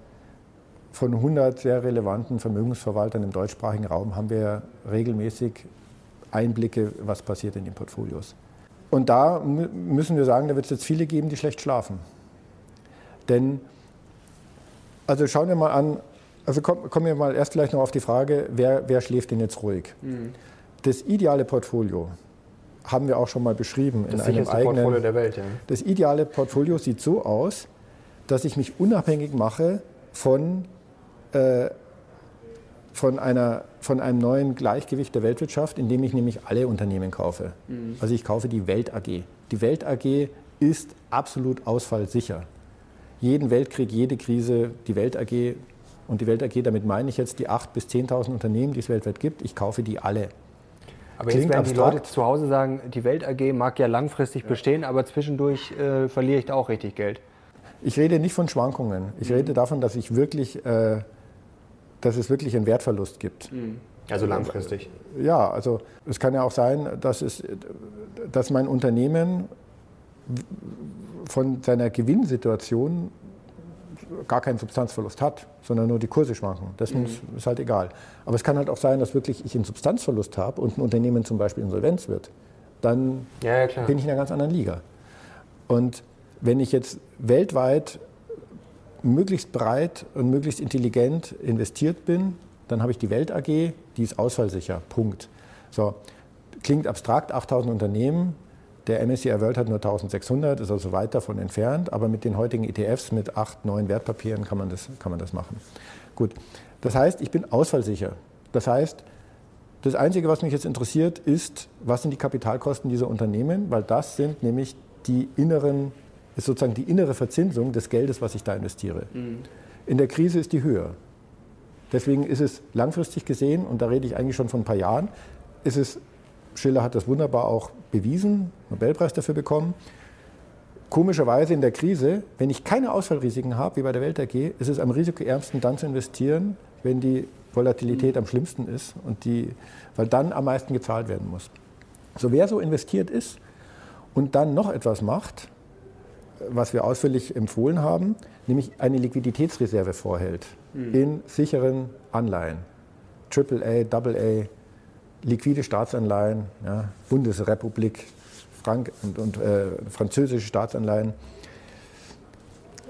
von 100 sehr relevanten Vermögensverwaltern im deutschsprachigen Raum haben wir regelmäßig Einblicke, was passiert in den Portfolios. Und da müssen wir sagen, da wird es jetzt viele geben, die schlecht schlafen. Denn, also schauen wir mal an, also kommen wir mal erst vielleicht noch auf die Frage, wer, wer schläft denn jetzt ruhig? Mhm. Das ideale Portfolio haben wir auch schon mal beschrieben das in einem eigenen. Portfolio der Welt, ja. Das ideale Portfolio sieht so aus, dass ich mich unabhängig mache von, äh, von, einer, von einem neuen Gleichgewicht der Weltwirtschaft, indem ich nämlich alle Unternehmen kaufe. Mhm. Also ich kaufe die Welt AG. Die Welt AG ist absolut ausfallsicher jeden Weltkrieg, jede Krise, die Welt AG und die Welt AG, damit meine ich jetzt die 8.000 bis 10.000 Unternehmen, die es weltweit gibt, ich kaufe die alle. Aber Klingt jetzt werden abstrakt. die Leute zu Hause sagen, die Welt AG mag ja langfristig ja. bestehen, aber zwischendurch äh, verliere ich da auch richtig Geld. Ich rede nicht von Schwankungen. Ich mhm. rede davon, dass ich wirklich, äh, dass es wirklich einen Wertverlust gibt. Mhm. Also langfristig. Ja, also es kann ja auch sein, dass, es, dass mein Unternehmen von seiner Gewinnsituation gar keinen Substanzverlust hat, sondern nur die Kurse schwanken. Das mhm. ist halt egal. Aber es kann halt auch sein, dass wirklich ich einen Substanzverlust habe und ein Unternehmen zum Beispiel insolvenz wird. Dann ja, ja, bin ich in einer ganz anderen Liga. Und wenn ich jetzt weltweit möglichst breit und möglichst intelligent investiert bin, dann habe ich die Welt AG, die ist ausfallsicher. Punkt. So, klingt abstrakt, 8000 Unternehmen, der MSCI World hat nur 1600, ist also weit davon entfernt, aber mit den heutigen ETFs mit acht, neun Wertpapieren kann man, das, kann man das machen. Gut, das heißt, ich bin ausfallsicher. Das heißt, das Einzige, was mich jetzt interessiert, ist, was sind die Kapitalkosten dieser Unternehmen, weil das sind nämlich die inneren, ist sozusagen die innere Verzinsung des Geldes, was ich da investiere. Mhm. In der Krise ist die höher. Deswegen ist es langfristig gesehen, und da rede ich eigentlich schon von ein paar Jahren, ist es Schiller hat das wunderbar auch bewiesen, Nobelpreis dafür bekommen. Komischerweise in der Krise, wenn ich keine Ausfallrisiken habe, wie bei der Welt AG, ist es am risikoärmsten dann zu investieren, wenn die Volatilität am schlimmsten ist und die, weil dann am meisten gezahlt werden muss. So wer so investiert ist und dann noch etwas macht, was wir ausführlich empfohlen haben, nämlich eine Liquiditätsreserve vorhält mhm. in sicheren Anleihen, AAA, AA, liquide Staatsanleihen, ja, Bundesrepublik, Frank und, und äh, französische Staatsanleihen.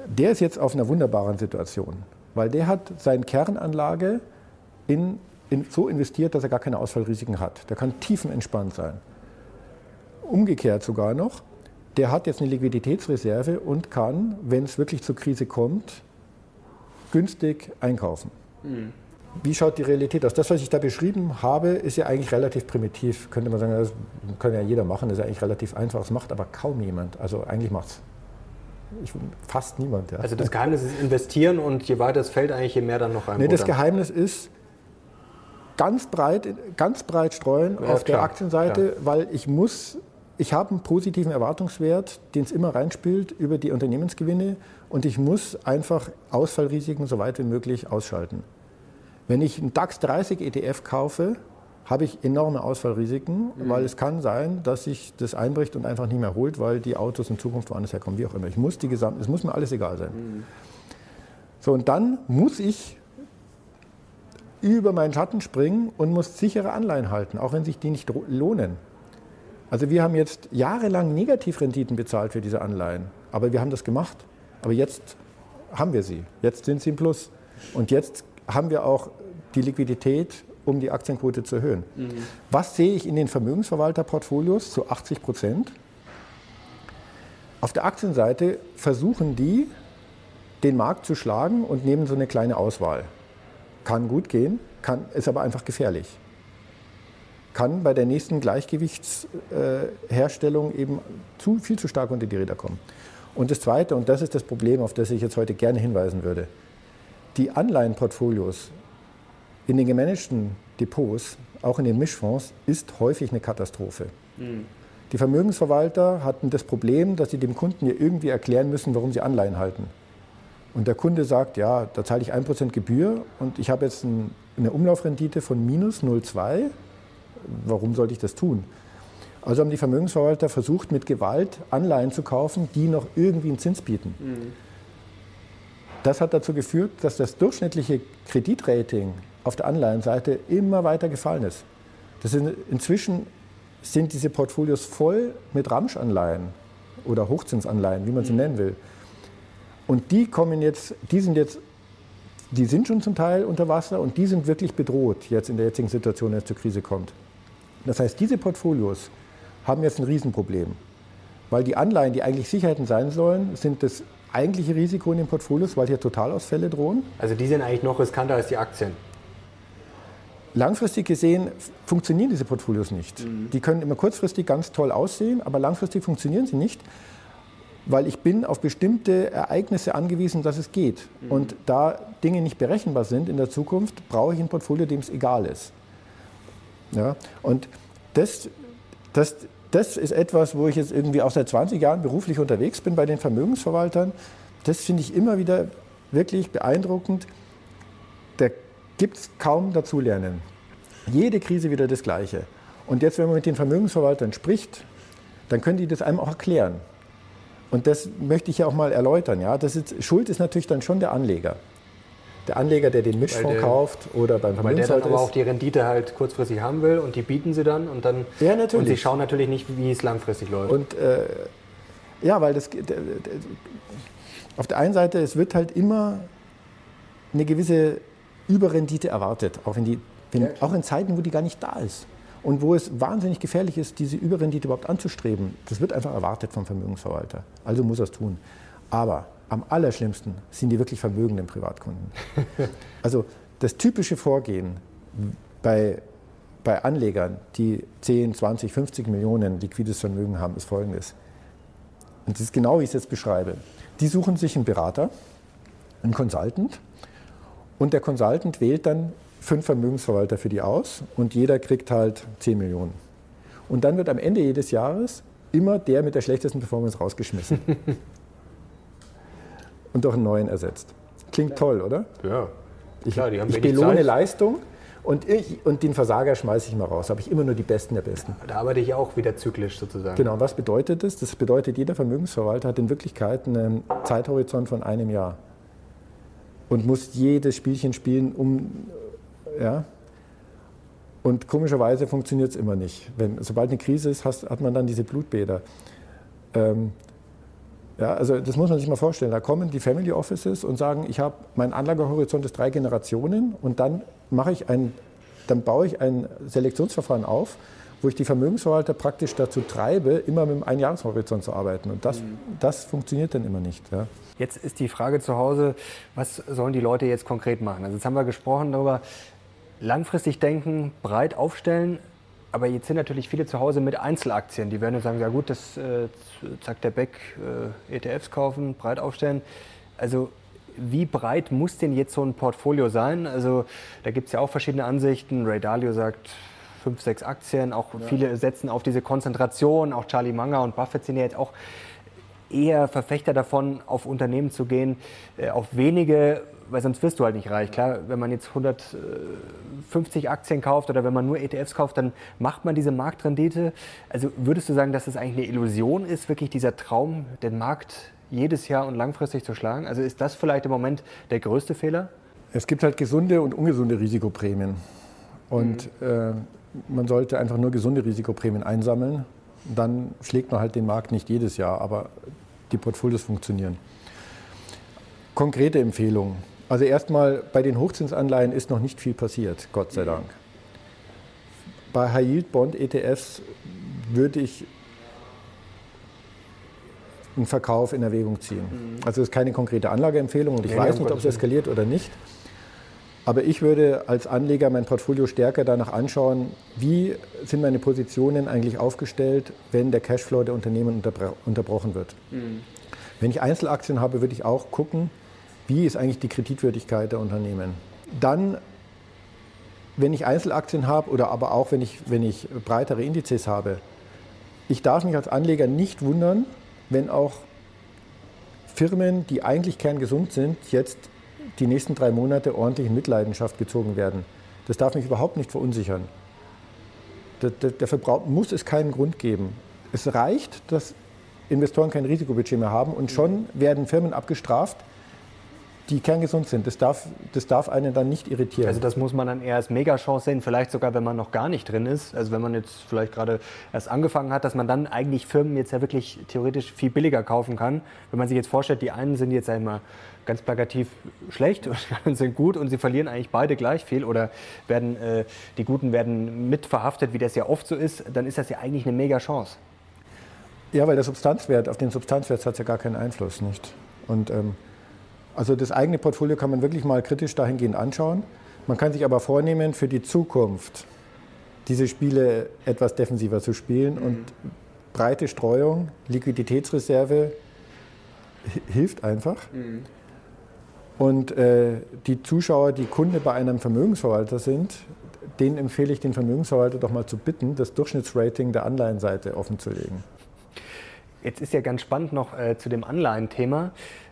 Der ist jetzt auf einer wunderbaren Situation, weil der hat seine Kernanlage in, in, so investiert, dass er gar keine Ausfallrisiken hat. Der kann tiefenentspannt sein. Umgekehrt sogar noch, der hat jetzt eine Liquiditätsreserve und kann, wenn es wirklich zur Krise kommt, günstig einkaufen. Mhm. Wie schaut die Realität aus? Das, was ich da beschrieben habe, ist ja eigentlich relativ primitiv. Könnte man sagen, das kann ja jeder machen, das ist ja eigentlich relativ einfach. Das macht aber kaum jemand. Also eigentlich macht es fast niemand. Ja. Also das Geheimnis ist investieren und je weiter es fällt, eigentlich je mehr dann noch rein. Nee, das Geheimnis ist ganz breit, ganz breit streuen ja, auf klar, der Aktienseite, klar. weil ich muss, ich habe einen positiven Erwartungswert, den es immer reinspielt über die Unternehmensgewinne und ich muss einfach Ausfallrisiken so weit wie möglich ausschalten. Wenn ich einen DAX 30 ETF kaufe, habe ich enorme Ausfallrisiken, mhm. weil es kann sein, dass sich das einbricht und einfach nicht mehr holt, weil die Autos in Zukunft woanders herkommen, wie auch immer. Ich muss die gesamte, es muss mir alles egal sein. Mhm. So, und dann muss ich über meinen Schatten springen und muss sichere Anleihen halten, auch wenn sich die nicht lohnen. Also wir haben jetzt jahrelang Negativrenditen bezahlt für diese Anleihen, aber wir haben das gemacht. Aber jetzt haben wir sie. Jetzt sind sie im Plus. Und jetzt haben wir auch die Liquidität, um die Aktienquote zu erhöhen. Mhm. Was sehe ich in den Vermögensverwalterportfolios zu 80 Prozent? Auf der Aktienseite versuchen die, den Markt zu schlagen und nehmen so eine kleine Auswahl. Kann gut gehen, kann, ist aber einfach gefährlich. Kann bei der nächsten Gleichgewichtsherstellung eben zu, viel zu stark unter die Räder kommen. Und das Zweite, und das ist das Problem, auf das ich jetzt heute gerne hinweisen würde, die Anleihenportfolios in den gemanagten Depots, auch in den Mischfonds, ist häufig eine Katastrophe. Mhm. Die Vermögensverwalter hatten das Problem, dass sie dem Kunden ja irgendwie erklären müssen, warum sie Anleihen halten. Und der Kunde sagt, ja, da zahle ich 1% Gebühr und ich habe jetzt ein, eine Umlaufrendite von minus 0,2. Warum sollte ich das tun? Also haben die Vermögensverwalter versucht, mit Gewalt Anleihen zu kaufen, die noch irgendwie einen Zins bieten. Mhm. Das hat dazu geführt, dass das durchschnittliche Kreditrating auf der Anleihenseite immer weiter gefallen ist. Das sind, inzwischen sind diese Portfolios voll mit Ramschanleihen oder Hochzinsanleihen, wie man sie mhm. nennen will. Und die kommen jetzt, die sind jetzt, die sind schon zum Teil unter Wasser und die sind wirklich bedroht jetzt in der jetzigen Situation, wenn es zur Krise kommt. Das heißt, diese Portfolios haben jetzt ein Riesenproblem, weil die Anleihen, die eigentlich Sicherheiten sein sollen, sind das eigentliche Risiko in den Portfolios, weil hier Totalausfälle drohen. Also die sind eigentlich noch riskanter als die Aktien. Langfristig gesehen funktionieren diese Portfolios nicht. Mhm. Die können immer kurzfristig ganz toll aussehen, aber langfristig funktionieren sie nicht, weil ich bin auf bestimmte Ereignisse angewiesen, dass es geht. Mhm. Und da Dinge nicht berechenbar sind in der Zukunft, brauche ich ein Portfolio, dem es egal ist. Ja? Und das, das, das ist etwas, wo ich jetzt irgendwie auch seit 20 Jahren beruflich unterwegs bin bei den Vermögensverwaltern. Das finde ich immer wieder wirklich beeindruckend. Der gibt es kaum dazulernen. Jede Krise wieder das Gleiche. Und jetzt, wenn man mit den Vermögensverwaltern spricht, dann können die das einem auch erklären. Und das möchte ich ja auch mal erläutern. Ja? Das ist, Schuld ist natürlich dann schon der Anleger. Der Anleger, der den Mischfonds der, kauft oder beim Weil der dann aber auch die Rendite halt kurzfristig haben will und die bieten sie dann und dann ja, natürlich. und sie schauen natürlich nicht, wie es langfristig läuft. Und äh, ja, weil das auf der einen Seite es wird halt immer eine gewisse Überrendite erwartet, auch, wenn die, wenn, ja, auch in Zeiten, wo die gar nicht da ist. Und wo es wahnsinnig gefährlich ist, diese Überrendite überhaupt anzustreben. Das wird einfach erwartet vom Vermögensverwalter. Also muss er es tun. Aber am allerschlimmsten sind die wirklich vermögenden Privatkunden. also das typische Vorgehen bei, bei Anlegern, die 10, 20, 50 Millionen liquides Vermögen haben, ist folgendes. Und das ist genau, wie ich es jetzt beschreibe. Die suchen sich einen Berater, einen Consultant, und der Consultant wählt dann fünf Vermögensverwalter für die aus und jeder kriegt halt 10 Millionen. Und dann wird am Ende jedes Jahres immer der mit der schlechtesten Performance rausgeschmissen. und durch einen neuen ersetzt. Klingt toll, oder? Ja. Ich, Klar, die haben ich belohne Zeit. Leistung und, ich, und den Versager schmeiße ich mal raus. habe ich immer nur die Besten der Besten. Da arbeite ich auch wieder zyklisch sozusagen. Genau, was bedeutet das? Das bedeutet, jeder Vermögensverwalter hat in Wirklichkeit einen Zeithorizont von einem Jahr und muss jedes Spielchen spielen, um. Ja? Und komischerweise funktioniert es immer nicht. Wenn, sobald eine Krise ist, hast, hat man dann diese Blutbäder. Ähm, ja, also das muss man sich mal vorstellen. Da kommen die Family Offices und sagen, ich habe mein Anlagehorizont ist drei Generationen und dann mache ich ein, dann baue ich ein Selektionsverfahren auf, wo ich die Vermögensverwalter praktisch dazu treibe, immer mit einem Einjahreshorizont zu arbeiten. Und das, mhm. das funktioniert dann immer nicht. Ja. Jetzt ist die Frage zu Hause, was sollen die Leute jetzt konkret machen? Also jetzt haben wir gesprochen darüber, langfristig denken, breit aufstellen. Aber jetzt sind natürlich viele zu Hause mit Einzelaktien. Die werden jetzt sagen, ja gut, das äh, sagt der Beck, äh, ETFs kaufen, breit aufstellen. Also wie breit muss denn jetzt so ein Portfolio sein? Also da gibt es ja auch verschiedene Ansichten. Ray Dalio sagt fünf, sechs Aktien. Auch ja. viele setzen auf diese Konzentration. Auch Charlie Munger und Buffett sind ja jetzt auch eher Verfechter davon, auf Unternehmen zu gehen, äh, auf wenige, weil sonst wirst du halt nicht reich. Klar, wenn man jetzt 150 Aktien kauft oder wenn man nur ETFs kauft, dann macht man diese Marktrendite. Also würdest du sagen, dass es das eigentlich eine Illusion ist, wirklich dieser Traum, den Markt jedes Jahr und langfristig zu schlagen? Also ist das vielleicht im Moment der größte Fehler? Es gibt halt gesunde und ungesunde Risikoprämien. Und mhm. äh, man sollte einfach nur gesunde Risikoprämien einsammeln Dann schlägt man halt den Markt nicht jedes Jahr, aber die Portfolios funktionieren. Konkrete Empfehlungen. Also erstmal bei den Hochzinsanleihen ist noch nicht viel passiert, Gott sei Dank. Bei High Yield Bond ETFs würde ich einen Verkauf in Erwägung ziehen. Mhm. Also es ist keine konkrete Anlageempfehlung und ich ja, weiß nicht, ob es eskaliert oder nicht. Aber ich würde als Anleger mein Portfolio stärker danach anschauen, wie sind meine Positionen eigentlich aufgestellt, wenn der Cashflow der Unternehmen unterbrochen wird. Mhm. Wenn ich Einzelaktien habe, würde ich auch gucken, wie ist eigentlich die Kreditwürdigkeit der Unternehmen. Dann, wenn ich Einzelaktien habe oder aber auch wenn ich, wenn ich breitere Indizes habe, ich darf mich als Anleger nicht wundern, wenn auch Firmen, die eigentlich kerngesund sind, jetzt die nächsten drei Monate ordentlich in Mitleidenschaft gezogen werden. Das darf mich überhaupt nicht verunsichern. Dafür muss es keinen Grund geben. Es reicht, dass Investoren kein Risikobudget mehr haben und schon werden Firmen abgestraft, die kerngesund sind. Das darf, das darf einen dann nicht irritieren. Also das muss man dann eher als Megachance sehen, vielleicht sogar, wenn man noch gar nicht drin ist. Also wenn man jetzt vielleicht gerade erst angefangen hat, dass man dann eigentlich Firmen jetzt ja wirklich theoretisch viel billiger kaufen kann. Wenn man sich jetzt vorstellt, die einen sind jetzt einmal ganz plakativ schlecht und die anderen sind gut und sie verlieren eigentlich beide gleich viel oder werden, äh, die Guten werden mitverhaftet, wie das ja oft so ist, dann ist das ja eigentlich eine Megachance. Ja, weil der Substanzwert, auf den Substanzwert hat es ja gar keinen Einfluss, nicht? Und ähm, also das eigene Portfolio kann man wirklich mal kritisch dahingehend anschauen. Man kann sich aber vornehmen, für die Zukunft diese Spiele etwas defensiver zu spielen mhm. und breite Streuung, Liquiditätsreserve hilft einfach. Mhm. Und äh, die Zuschauer, die Kunde bei einem Vermögensverwalter sind, denen empfehle ich den Vermögensverwalter doch mal zu bitten, das Durchschnittsrating der Anleihenseite offenzulegen. Jetzt ist ja ganz spannend noch äh, zu dem Anleihenthema.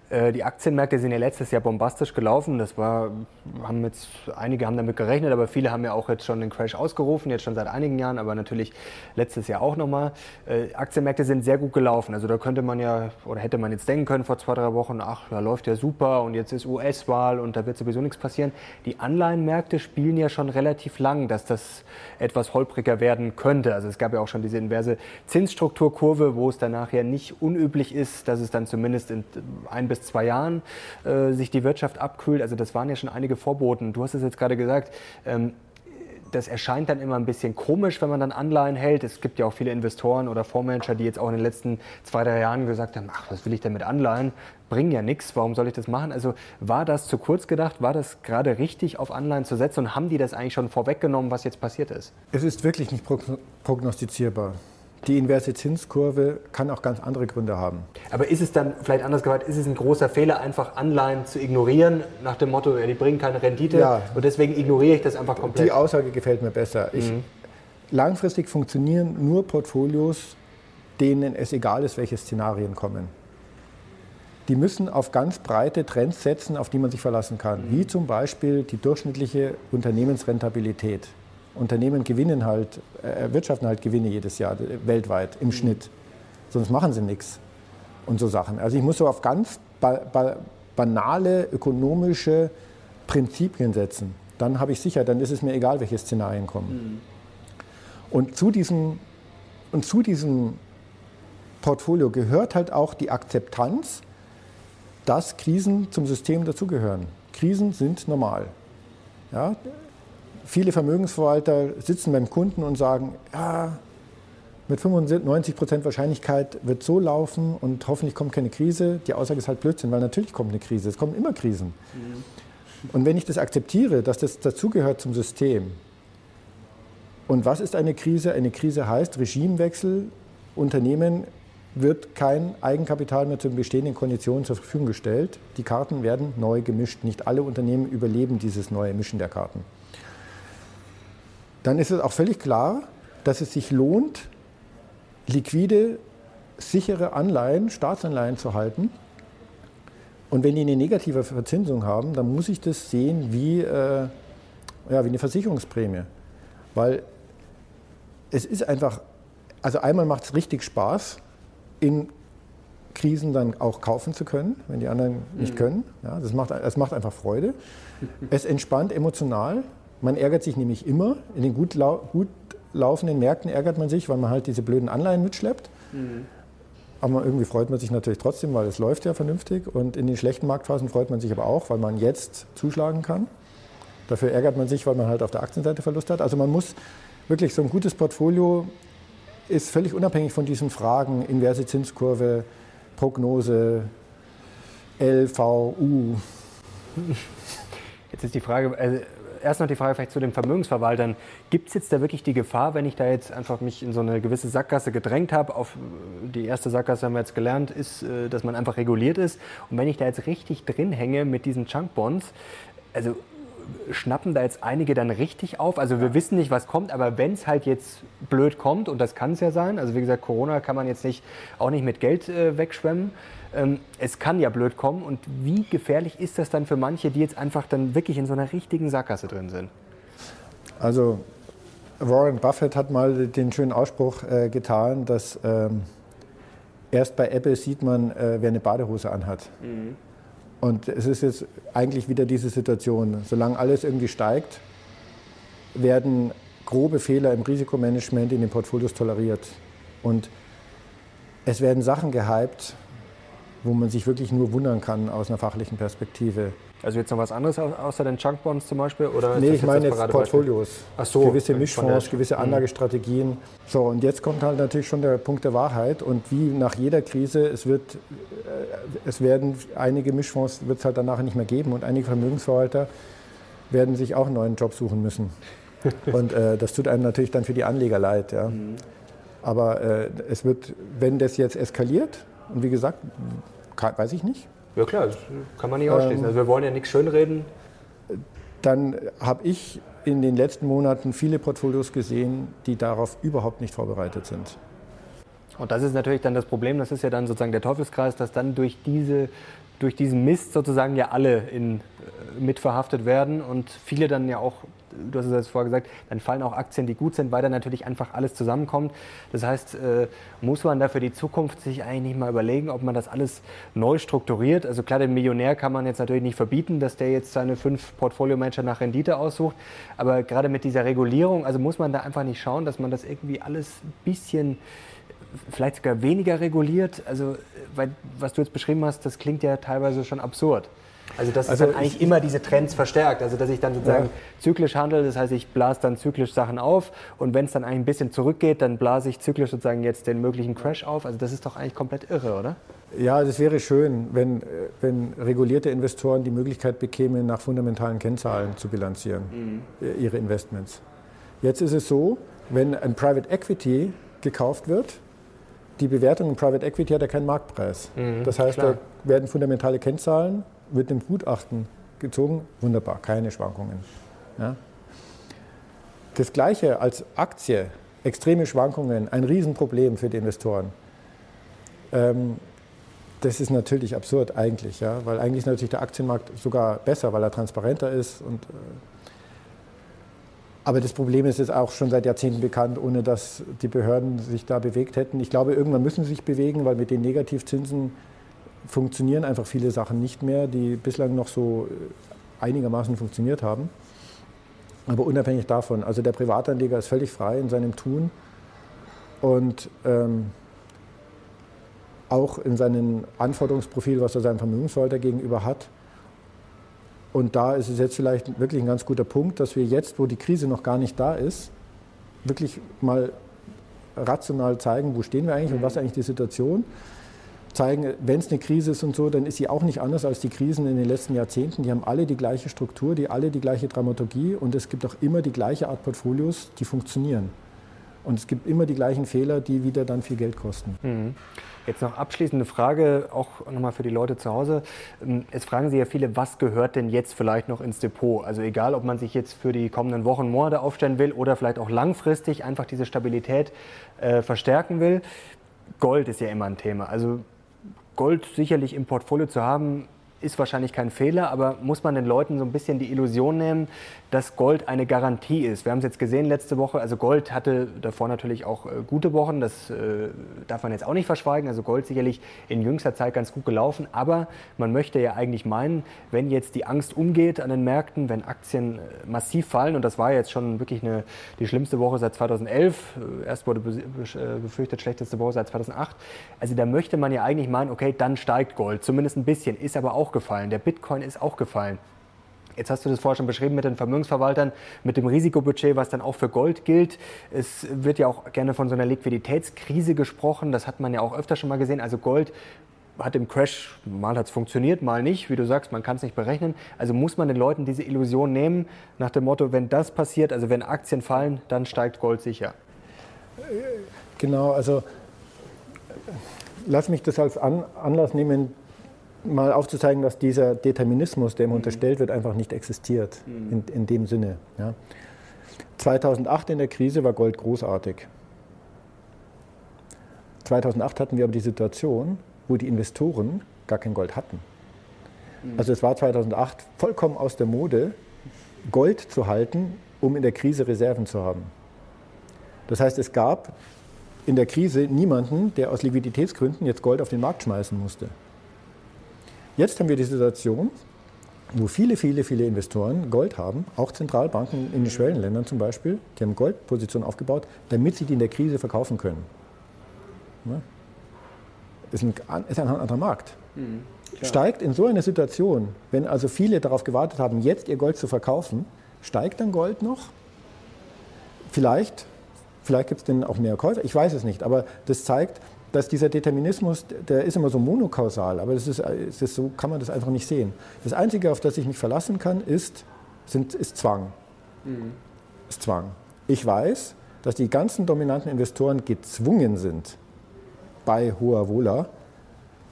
Äh, die Aktienmärkte sind ja letztes Jahr bombastisch gelaufen. Das war, haben jetzt, einige haben damit gerechnet, aber viele haben ja auch jetzt schon den Crash ausgerufen, jetzt schon seit einigen Jahren, aber natürlich letztes Jahr auch nochmal. Äh, Aktienmärkte sind sehr gut gelaufen. Also da könnte man ja, oder hätte man jetzt denken können vor zwei, drei Wochen, ach, da läuft ja super und jetzt ist US-Wahl und da wird sowieso nichts passieren. Die Anleihenmärkte spielen ja schon relativ lang, dass das etwas holpriger werden könnte. Also es gab ja auch schon diese inverse Zinsstrukturkurve, wo es danach ja nicht unüblich ist, dass es dann zumindest in ein bis bis zwei Jahren äh, sich die Wirtschaft abkühlt. Also das waren ja schon einige Vorboten. Du hast es jetzt gerade gesagt. Ähm, das erscheint dann immer ein bisschen komisch, wenn man dann Anleihen hält. Es gibt ja auch viele Investoren oder Fondsmanager, die jetzt auch in den letzten zwei, drei Jahren gesagt haben, ach, was will ich denn mit Anleihen? Bringen ja nichts, warum soll ich das machen? Also war das zu kurz gedacht? War das gerade richtig, auf Anleihen zu setzen? Und haben die das eigentlich schon vorweggenommen, was jetzt passiert ist? Es ist wirklich nicht prognostizierbar die inverse Zinskurve kann auch ganz andere Gründe haben. Aber ist es dann, vielleicht anders gefragt, ist es ein großer Fehler, einfach Anleihen zu ignorieren, nach dem Motto, die bringen keine Rendite ja. und deswegen ignoriere ich das einfach komplett? Die Aussage gefällt mir besser. Ich, mhm. Langfristig funktionieren nur Portfolios, denen es egal ist, welche Szenarien kommen. Die müssen auf ganz breite Trends setzen, auf die man sich verlassen kann, mhm. wie zum Beispiel die durchschnittliche Unternehmensrentabilität. Unternehmen gewinnen halt, äh, erwirtschaften halt Gewinne jedes Jahr weltweit im mhm. Schnitt. Sonst machen sie nichts. Und so Sachen. Also ich muss so auf ganz ba ba banale ökonomische Prinzipien setzen. Dann habe ich sicher, dann ist es mir egal, welche Szenarien kommen. Mhm. Und, zu diesem, und zu diesem Portfolio gehört halt auch die Akzeptanz, dass Krisen zum System dazugehören. Krisen sind normal. Ja, viele Vermögensverwalter sitzen beim Kunden und sagen, ja, mit 95 Prozent Wahrscheinlichkeit wird so laufen und hoffentlich kommt keine Krise. Die Aussage ist halt Blödsinn, weil natürlich kommt eine Krise. Es kommen immer Krisen. Mhm. Und wenn ich das akzeptiere, dass das dazugehört zum System, und was ist eine Krise? Eine Krise heißt Regimewechsel, Unternehmen wird kein Eigenkapital mehr zu den bestehenden Konditionen zur Verfügung gestellt. Die Karten werden neu gemischt. Nicht alle Unternehmen überleben dieses neue Mischen der Karten dann ist es auch völlig klar, dass es sich lohnt, liquide, sichere Anleihen, Staatsanleihen zu halten. Und wenn die eine negative Verzinsung haben, dann muss ich das sehen wie, äh, ja, wie eine Versicherungsprämie. Weil es ist einfach, also einmal macht es richtig Spaß, in Krisen dann auch kaufen zu können, wenn die anderen nicht mhm. können. Ja, das, macht, das macht einfach Freude. Es entspannt emotional, man ärgert sich nämlich immer. In den gut, gut laufenden Märkten ärgert man sich, weil man halt diese blöden Anleihen mitschleppt. Mhm. Aber irgendwie freut man sich natürlich trotzdem, weil es läuft ja vernünftig. Und in den schlechten Marktphasen freut man sich aber auch, weil man jetzt zuschlagen kann. Dafür ärgert man sich, weil man halt auf der Aktienseite Verlust hat. Also man muss wirklich so ein gutes Portfolio ist völlig unabhängig von diesen Fragen, inverse Zinskurve, Prognose, LVU. Jetzt ist die Frage, also erst noch die Frage vielleicht zu den Vermögensverwaltern. Gibt es jetzt da wirklich die Gefahr, wenn ich da jetzt einfach mich in so eine gewisse Sackgasse gedrängt habe, auf die erste Sackgasse haben wir jetzt gelernt, ist, äh, dass man einfach reguliert ist. Und wenn ich da jetzt richtig drin hänge mit diesen Chunk-Bonds, also schnappen da jetzt einige dann richtig auf? Also wir wissen nicht, was kommt, aber wenn es halt jetzt blöd kommt, und das kann es ja sein, also wie gesagt, Corona kann man jetzt nicht, auch nicht mit Geld äh, wegschwemmen, es kann ja blöd kommen. Und wie gefährlich ist das dann für manche, die jetzt einfach dann wirklich in so einer richtigen Sackgasse drin sind? Also Warren Buffett hat mal den schönen Ausspruch äh, getan, dass ähm, erst bei Apple sieht man, äh, wer eine Badehose anhat. Mhm. Und es ist jetzt eigentlich wieder diese Situation. Solange alles irgendwie steigt, werden grobe Fehler im Risikomanagement in den Portfolios toleriert. Und es werden Sachen gehypt, wo man sich wirklich nur wundern kann aus einer fachlichen Perspektive. Also jetzt noch was anderes außer den Chunkbonds zum Beispiel? Oder nee, ich meine jetzt Portfolios. Ach so, gewisse Mischfonds, gewisse mhm. Anlagestrategien. So, und jetzt kommt halt natürlich schon der Punkt der Wahrheit. Und wie nach jeder Krise, es, wird, äh, es werden einige Mischfonds wird es halt danach nicht mehr geben und einige Vermögensverwalter werden sich auch einen neuen Job suchen müssen. Und äh, das tut einem natürlich dann für die Anleger leid. Ja. Mhm. Aber äh, es wird, wenn das jetzt eskaliert, und wie gesagt, weiß ich nicht, ja klar, das kann man nicht ausschließen. Ähm, also wir wollen ja nichts schönreden. Dann habe ich in den letzten Monaten viele Portfolios gesehen, die darauf überhaupt nicht vorbereitet sind. Und das ist natürlich dann das Problem, das ist ja dann sozusagen der Teufelskreis, dass dann durch, diese, durch diesen Mist sozusagen ja alle in, äh, mitverhaftet werden und viele dann ja auch du hast es vorher gesagt, dann fallen auch Aktien, die gut sind, weil dann natürlich einfach alles zusammenkommt. Das heißt, äh, muss man da für die Zukunft sich eigentlich nicht mal überlegen, ob man das alles neu strukturiert. Also klar, den Millionär kann man jetzt natürlich nicht verbieten, dass der jetzt seine fünf Portfolio-Manager nach Rendite aussucht. Aber gerade mit dieser Regulierung, also muss man da einfach nicht schauen, dass man das irgendwie alles ein bisschen vielleicht sogar weniger reguliert. Also, weil, was du jetzt beschrieben hast, das klingt ja teilweise schon absurd. Also dass also es dann eigentlich immer diese Trends verstärkt. Also dass ich dann sozusagen ja. zyklisch handle, das heißt, ich blase dann zyklisch Sachen auf und wenn es dann eigentlich ein bisschen zurückgeht, dann blase ich zyklisch sozusagen jetzt den möglichen Crash auf. Also das ist doch eigentlich komplett irre, oder? Ja, das wäre schön, wenn, wenn regulierte Investoren die Möglichkeit bekämen, nach fundamentalen Kennzahlen zu bilanzieren, mhm. ihre Investments. Jetzt ist es so, wenn ein Private Equity gekauft wird, die Bewertung im Private Equity hat ja keinen Marktpreis. Mhm, das heißt, klar. da werden fundamentale Kennzahlen wird dem Gutachten gezogen, wunderbar, keine Schwankungen. Ja. Das Gleiche als Aktie, extreme Schwankungen, ein Riesenproblem für die Investoren. Ähm, das ist natürlich absurd eigentlich, ja, weil eigentlich ist natürlich der Aktienmarkt sogar besser, weil er transparenter ist. Und, äh, aber das Problem ist jetzt auch schon seit Jahrzehnten bekannt, ohne dass die Behörden sich da bewegt hätten. Ich glaube, irgendwann müssen sie sich bewegen, weil mit den Negativzinsen funktionieren einfach viele Sachen nicht mehr, die bislang noch so äh, einigermaßen funktioniert haben. Aber unabhängig davon, also der Privatanleger ist völlig frei in seinem Tun und ähm, auch in seinem Anforderungsprofil, was er seinem Vermögensverwalter gegenüber hat. Und da ist es jetzt vielleicht wirklich ein ganz guter Punkt, dass wir jetzt, wo die Krise noch gar nicht da ist, wirklich mal rational zeigen, wo stehen wir eigentlich und was ist eigentlich die Situation zeigen, wenn es eine Krise ist und so, dann ist sie auch nicht anders als die Krisen in den letzten Jahrzehnten. Die haben alle die gleiche Struktur, die alle die gleiche Dramaturgie und es gibt auch immer die gleiche Art Portfolios, die funktionieren. Und es gibt immer die gleichen Fehler, die wieder dann viel Geld kosten. Mhm. Jetzt noch abschließende Frage, auch nochmal für die Leute zu Hause. Ähm, es fragen Sie ja viele, was gehört denn jetzt vielleicht noch ins Depot? Also egal, ob man sich jetzt für die kommenden Wochen, Monate aufstellen will oder vielleicht auch langfristig einfach diese Stabilität äh, verstärken will. Gold ist ja immer ein Thema. Also Gold sicherlich im Portfolio zu haben, ist wahrscheinlich kein Fehler, aber muss man den Leuten so ein bisschen die Illusion nehmen, dass Gold eine Garantie ist? Wir haben es jetzt gesehen letzte Woche, also Gold hatte davor natürlich auch äh, gute Wochen, das äh, darf man jetzt auch nicht verschweigen. Also Gold sicherlich in jüngster Zeit ganz gut gelaufen, aber man möchte ja eigentlich meinen, wenn jetzt die Angst umgeht an den Märkten, wenn Aktien äh, massiv fallen, und das war jetzt schon wirklich eine, die schlimmste Woche seit 2011, äh, erst wurde äh, befürchtet schlechteste Woche seit 2008, also da möchte man ja eigentlich meinen, okay, dann steigt Gold, zumindest ein bisschen, ist aber auch gefallen. Der Bitcoin ist auch gefallen. Jetzt hast du das vorher schon beschrieben mit den Vermögensverwaltern, mit dem Risikobudget, was dann auch für Gold gilt. Es wird ja auch gerne von so einer Liquiditätskrise gesprochen. Das hat man ja auch öfter schon mal gesehen. Also Gold hat im Crash, mal hat es funktioniert, mal nicht. Wie du sagst, man kann es nicht berechnen. Also muss man den Leuten diese Illusion nehmen, nach dem Motto, wenn das passiert, also wenn Aktien fallen, dann steigt Gold sicher. Genau, also lass mich das als Anlass nehmen, mal aufzuzeigen, dass dieser Determinismus, der ihm mhm. unterstellt wird, einfach nicht existiert mhm. in, in dem Sinne. Ja. 2008 in der Krise war Gold großartig. 2008 hatten wir aber die Situation, wo die Investoren gar kein Gold hatten. Mhm. Also es war 2008 vollkommen aus der Mode, Gold zu halten, um in der Krise Reserven zu haben. Das heißt, es gab in der Krise niemanden, der aus Liquiditätsgründen jetzt Gold auf den Markt schmeißen musste. Jetzt haben wir die Situation, wo viele, viele, viele Investoren Gold haben, auch Zentralbanken in den Schwellenländern zum Beispiel, die haben Goldpositionen aufgebaut, damit sie die in der Krise verkaufen können. Ja? Ist, ein, ist ein anderer Markt. Mhm, steigt in so einer Situation, wenn also viele darauf gewartet haben, jetzt ihr Gold zu verkaufen, steigt dann Gold noch? Vielleicht, vielleicht gibt es denn auch mehr Käufer, ich weiß es nicht, aber das zeigt, dass dieser Determinismus, der ist immer so monokausal, aber das ist, das ist, so kann man das einfach nicht sehen. Das Einzige, auf das ich mich verlassen kann, ist, sind, ist Zwang. Mhm. Ist Zwang. Ich weiß, dass die ganzen dominanten Investoren gezwungen sind, bei hoher Wohler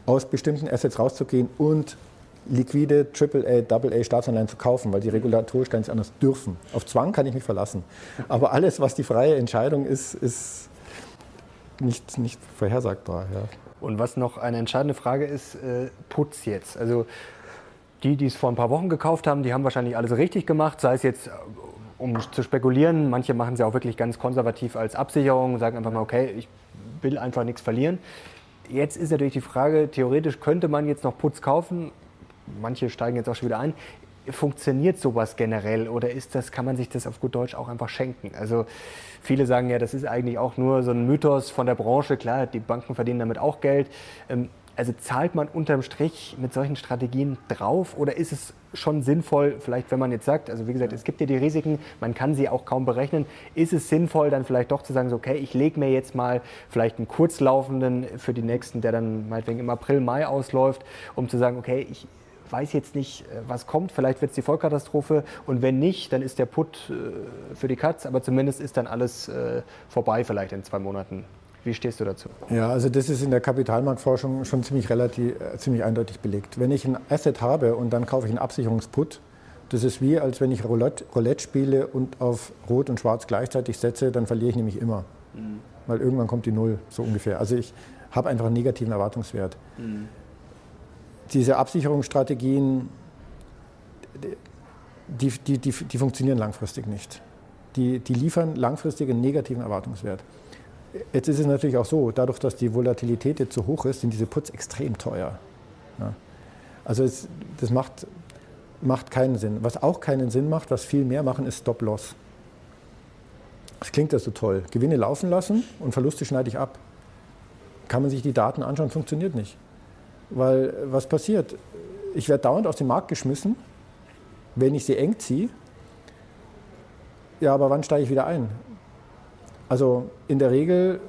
aus bestimmten Assets rauszugehen und liquide AAA, AA Staatsanleihen zu kaufen, weil die regulatorisch gar nicht anders dürfen. Auf Zwang kann ich mich verlassen. Aber alles, was die freie Entscheidung ist, ist nicht, nicht vorhersagbar. Ja. Und was noch eine entscheidende Frage ist, äh, Putz jetzt. Also die, die es vor ein paar Wochen gekauft haben, die haben wahrscheinlich alles richtig gemacht, sei es jetzt äh, um zu spekulieren. Manche machen es ja auch wirklich ganz konservativ als Absicherung, sagen einfach mal, okay, ich will einfach nichts verlieren. Jetzt ist natürlich die Frage, theoretisch könnte man jetzt noch Putz kaufen. Manche steigen jetzt auch schon wieder ein funktioniert sowas generell oder ist das, kann man sich das auf gut Deutsch auch einfach schenken? Also viele sagen ja, das ist eigentlich auch nur so ein Mythos von der Branche. Klar, die Banken verdienen damit auch Geld. Ähm, also zahlt man unterm Strich mit solchen Strategien drauf oder ist es schon sinnvoll, vielleicht wenn man jetzt sagt, also wie gesagt, es gibt ja die Risiken, man kann sie auch kaum berechnen, ist es sinnvoll dann vielleicht doch zu sagen, so, okay, ich lege mir jetzt mal vielleicht einen kurzlaufenden für die nächsten, der dann meinetwegen im April, Mai ausläuft, um zu sagen, okay, ich weiß jetzt nicht, äh, was kommt. Vielleicht wird es die Vollkatastrophe und wenn nicht, dann ist der Put äh, für die Katz, aber zumindest ist dann alles äh, vorbei vielleicht in zwei Monaten. Wie stehst du dazu? Ja, also das ist in der Kapitalmarktforschung schon ziemlich, relativ, ziemlich eindeutig belegt. Wenn ich ein Asset habe und dann kaufe ich einen Absicherungsput, das ist wie, als wenn ich Roulette, Roulette spiele und auf Rot und Schwarz gleichzeitig setze, dann verliere ich nämlich immer. Mhm. Weil irgendwann kommt die Null, so ungefähr. Also ich habe einfach einen negativen Erwartungswert. Mhm diese Absicherungsstrategien, die, die, die, die funktionieren langfristig nicht. Die, die liefern langfristig einen negativen Erwartungswert. Jetzt ist es natürlich auch so, dadurch, dass die Volatilität jetzt so hoch ist, sind diese Puts extrem teuer. Ja. Also es, das macht, macht keinen Sinn. Was auch keinen Sinn macht, was viel mehr machen, ist Stop-Loss. Das klingt ja so toll. Gewinne laufen lassen und Verluste schneide ich ab. Kann man sich die Daten anschauen, funktioniert nicht. Weil was passiert? Ich werde dauernd aus dem Markt geschmissen, wenn ich sie eng ziehe. Ja, aber wann steige ich wieder ein? Also in der Regel,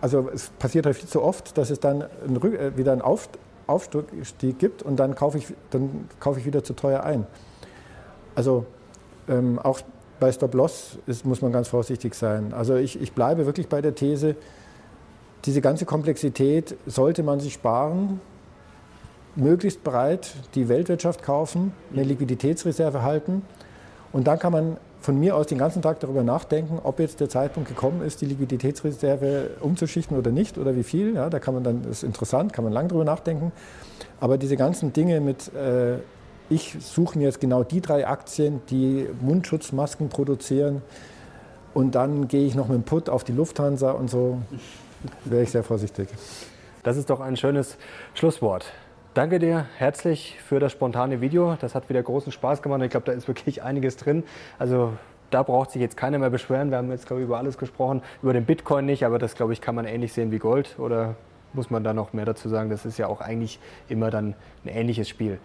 also es passiert halt viel zu oft, dass es dann ein, äh, wieder einen Auf, Aufstieg gibt und dann kaufe ich, dann kaufe ich wieder zu teuer ein. Also ähm, auch bei Stop-Loss muss man ganz vorsichtig sein. Also ich, ich bleibe wirklich bei der These, diese ganze Komplexität sollte man sich sparen, möglichst breit die Weltwirtschaft kaufen, eine Liquiditätsreserve halten und dann kann man von mir aus den ganzen Tag darüber nachdenken, ob jetzt der Zeitpunkt gekommen ist, die Liquiditätsreserve umzuschichten oder nicht oder wie viel. Ja, da kann man dann, das ist interessant, kann man lange darüber nachdenken. Aber diese ganzen Dinge mit, äh, ich suche mir jetzt genau die drei Aktien, die Mundschutzmasken produzieren und dann gehe ich noch mit dem Put auf die Lufthansa und so, wäre ich sehr vorsichtig. Das ist doch ein schönes Schlusswort. Danke dir herzlich für das spontane Video. Das hat wieder großen Spaß gemacht. Ich glaube, da ist wirklich einiges drin. Also da braucht sich jetzt keiner mehr beschweren. Wir haben jetzt, glaube ich, über alles gesprochen. Über den Bitcoin nicht, aber das, glaube ich, kann man ähnlich sehen wie Gold. Oder muss man da noch mehr dazu sagen? Das ist ja auch eigentlich immer dann ein ähnliches Spiel.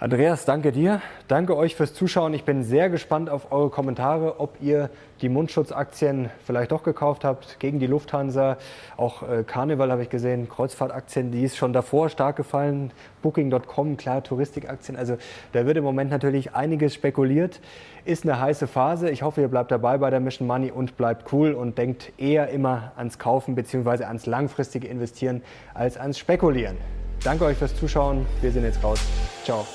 Andreas, danke dir. Danke euch fürs Zuschauen. Ich bin sehr gespannt auf eure Kommentare, ob ihr die Mundschutzaktien vielleicht doch gekauft habt gegen die Lufthansa. Auch äh, Carnival habe ich gesehen, Kreuzfahrtaktien, die ist schon davor stark gefallen. Booking.com, klar, Touristikaktien. Also da wird im Moment natürlich einiges spekuliert. Ist eine heiße Phase. Ich hoffe, ihr bleibt dabei bei der Mission Money und bleibt cool und denkt eher immer ans Kaufen bzw. ans langfristige Investieren als ans Spekulieren. Danke euch fürs Zuschauen. Wir sind jetzt raus. Ciao.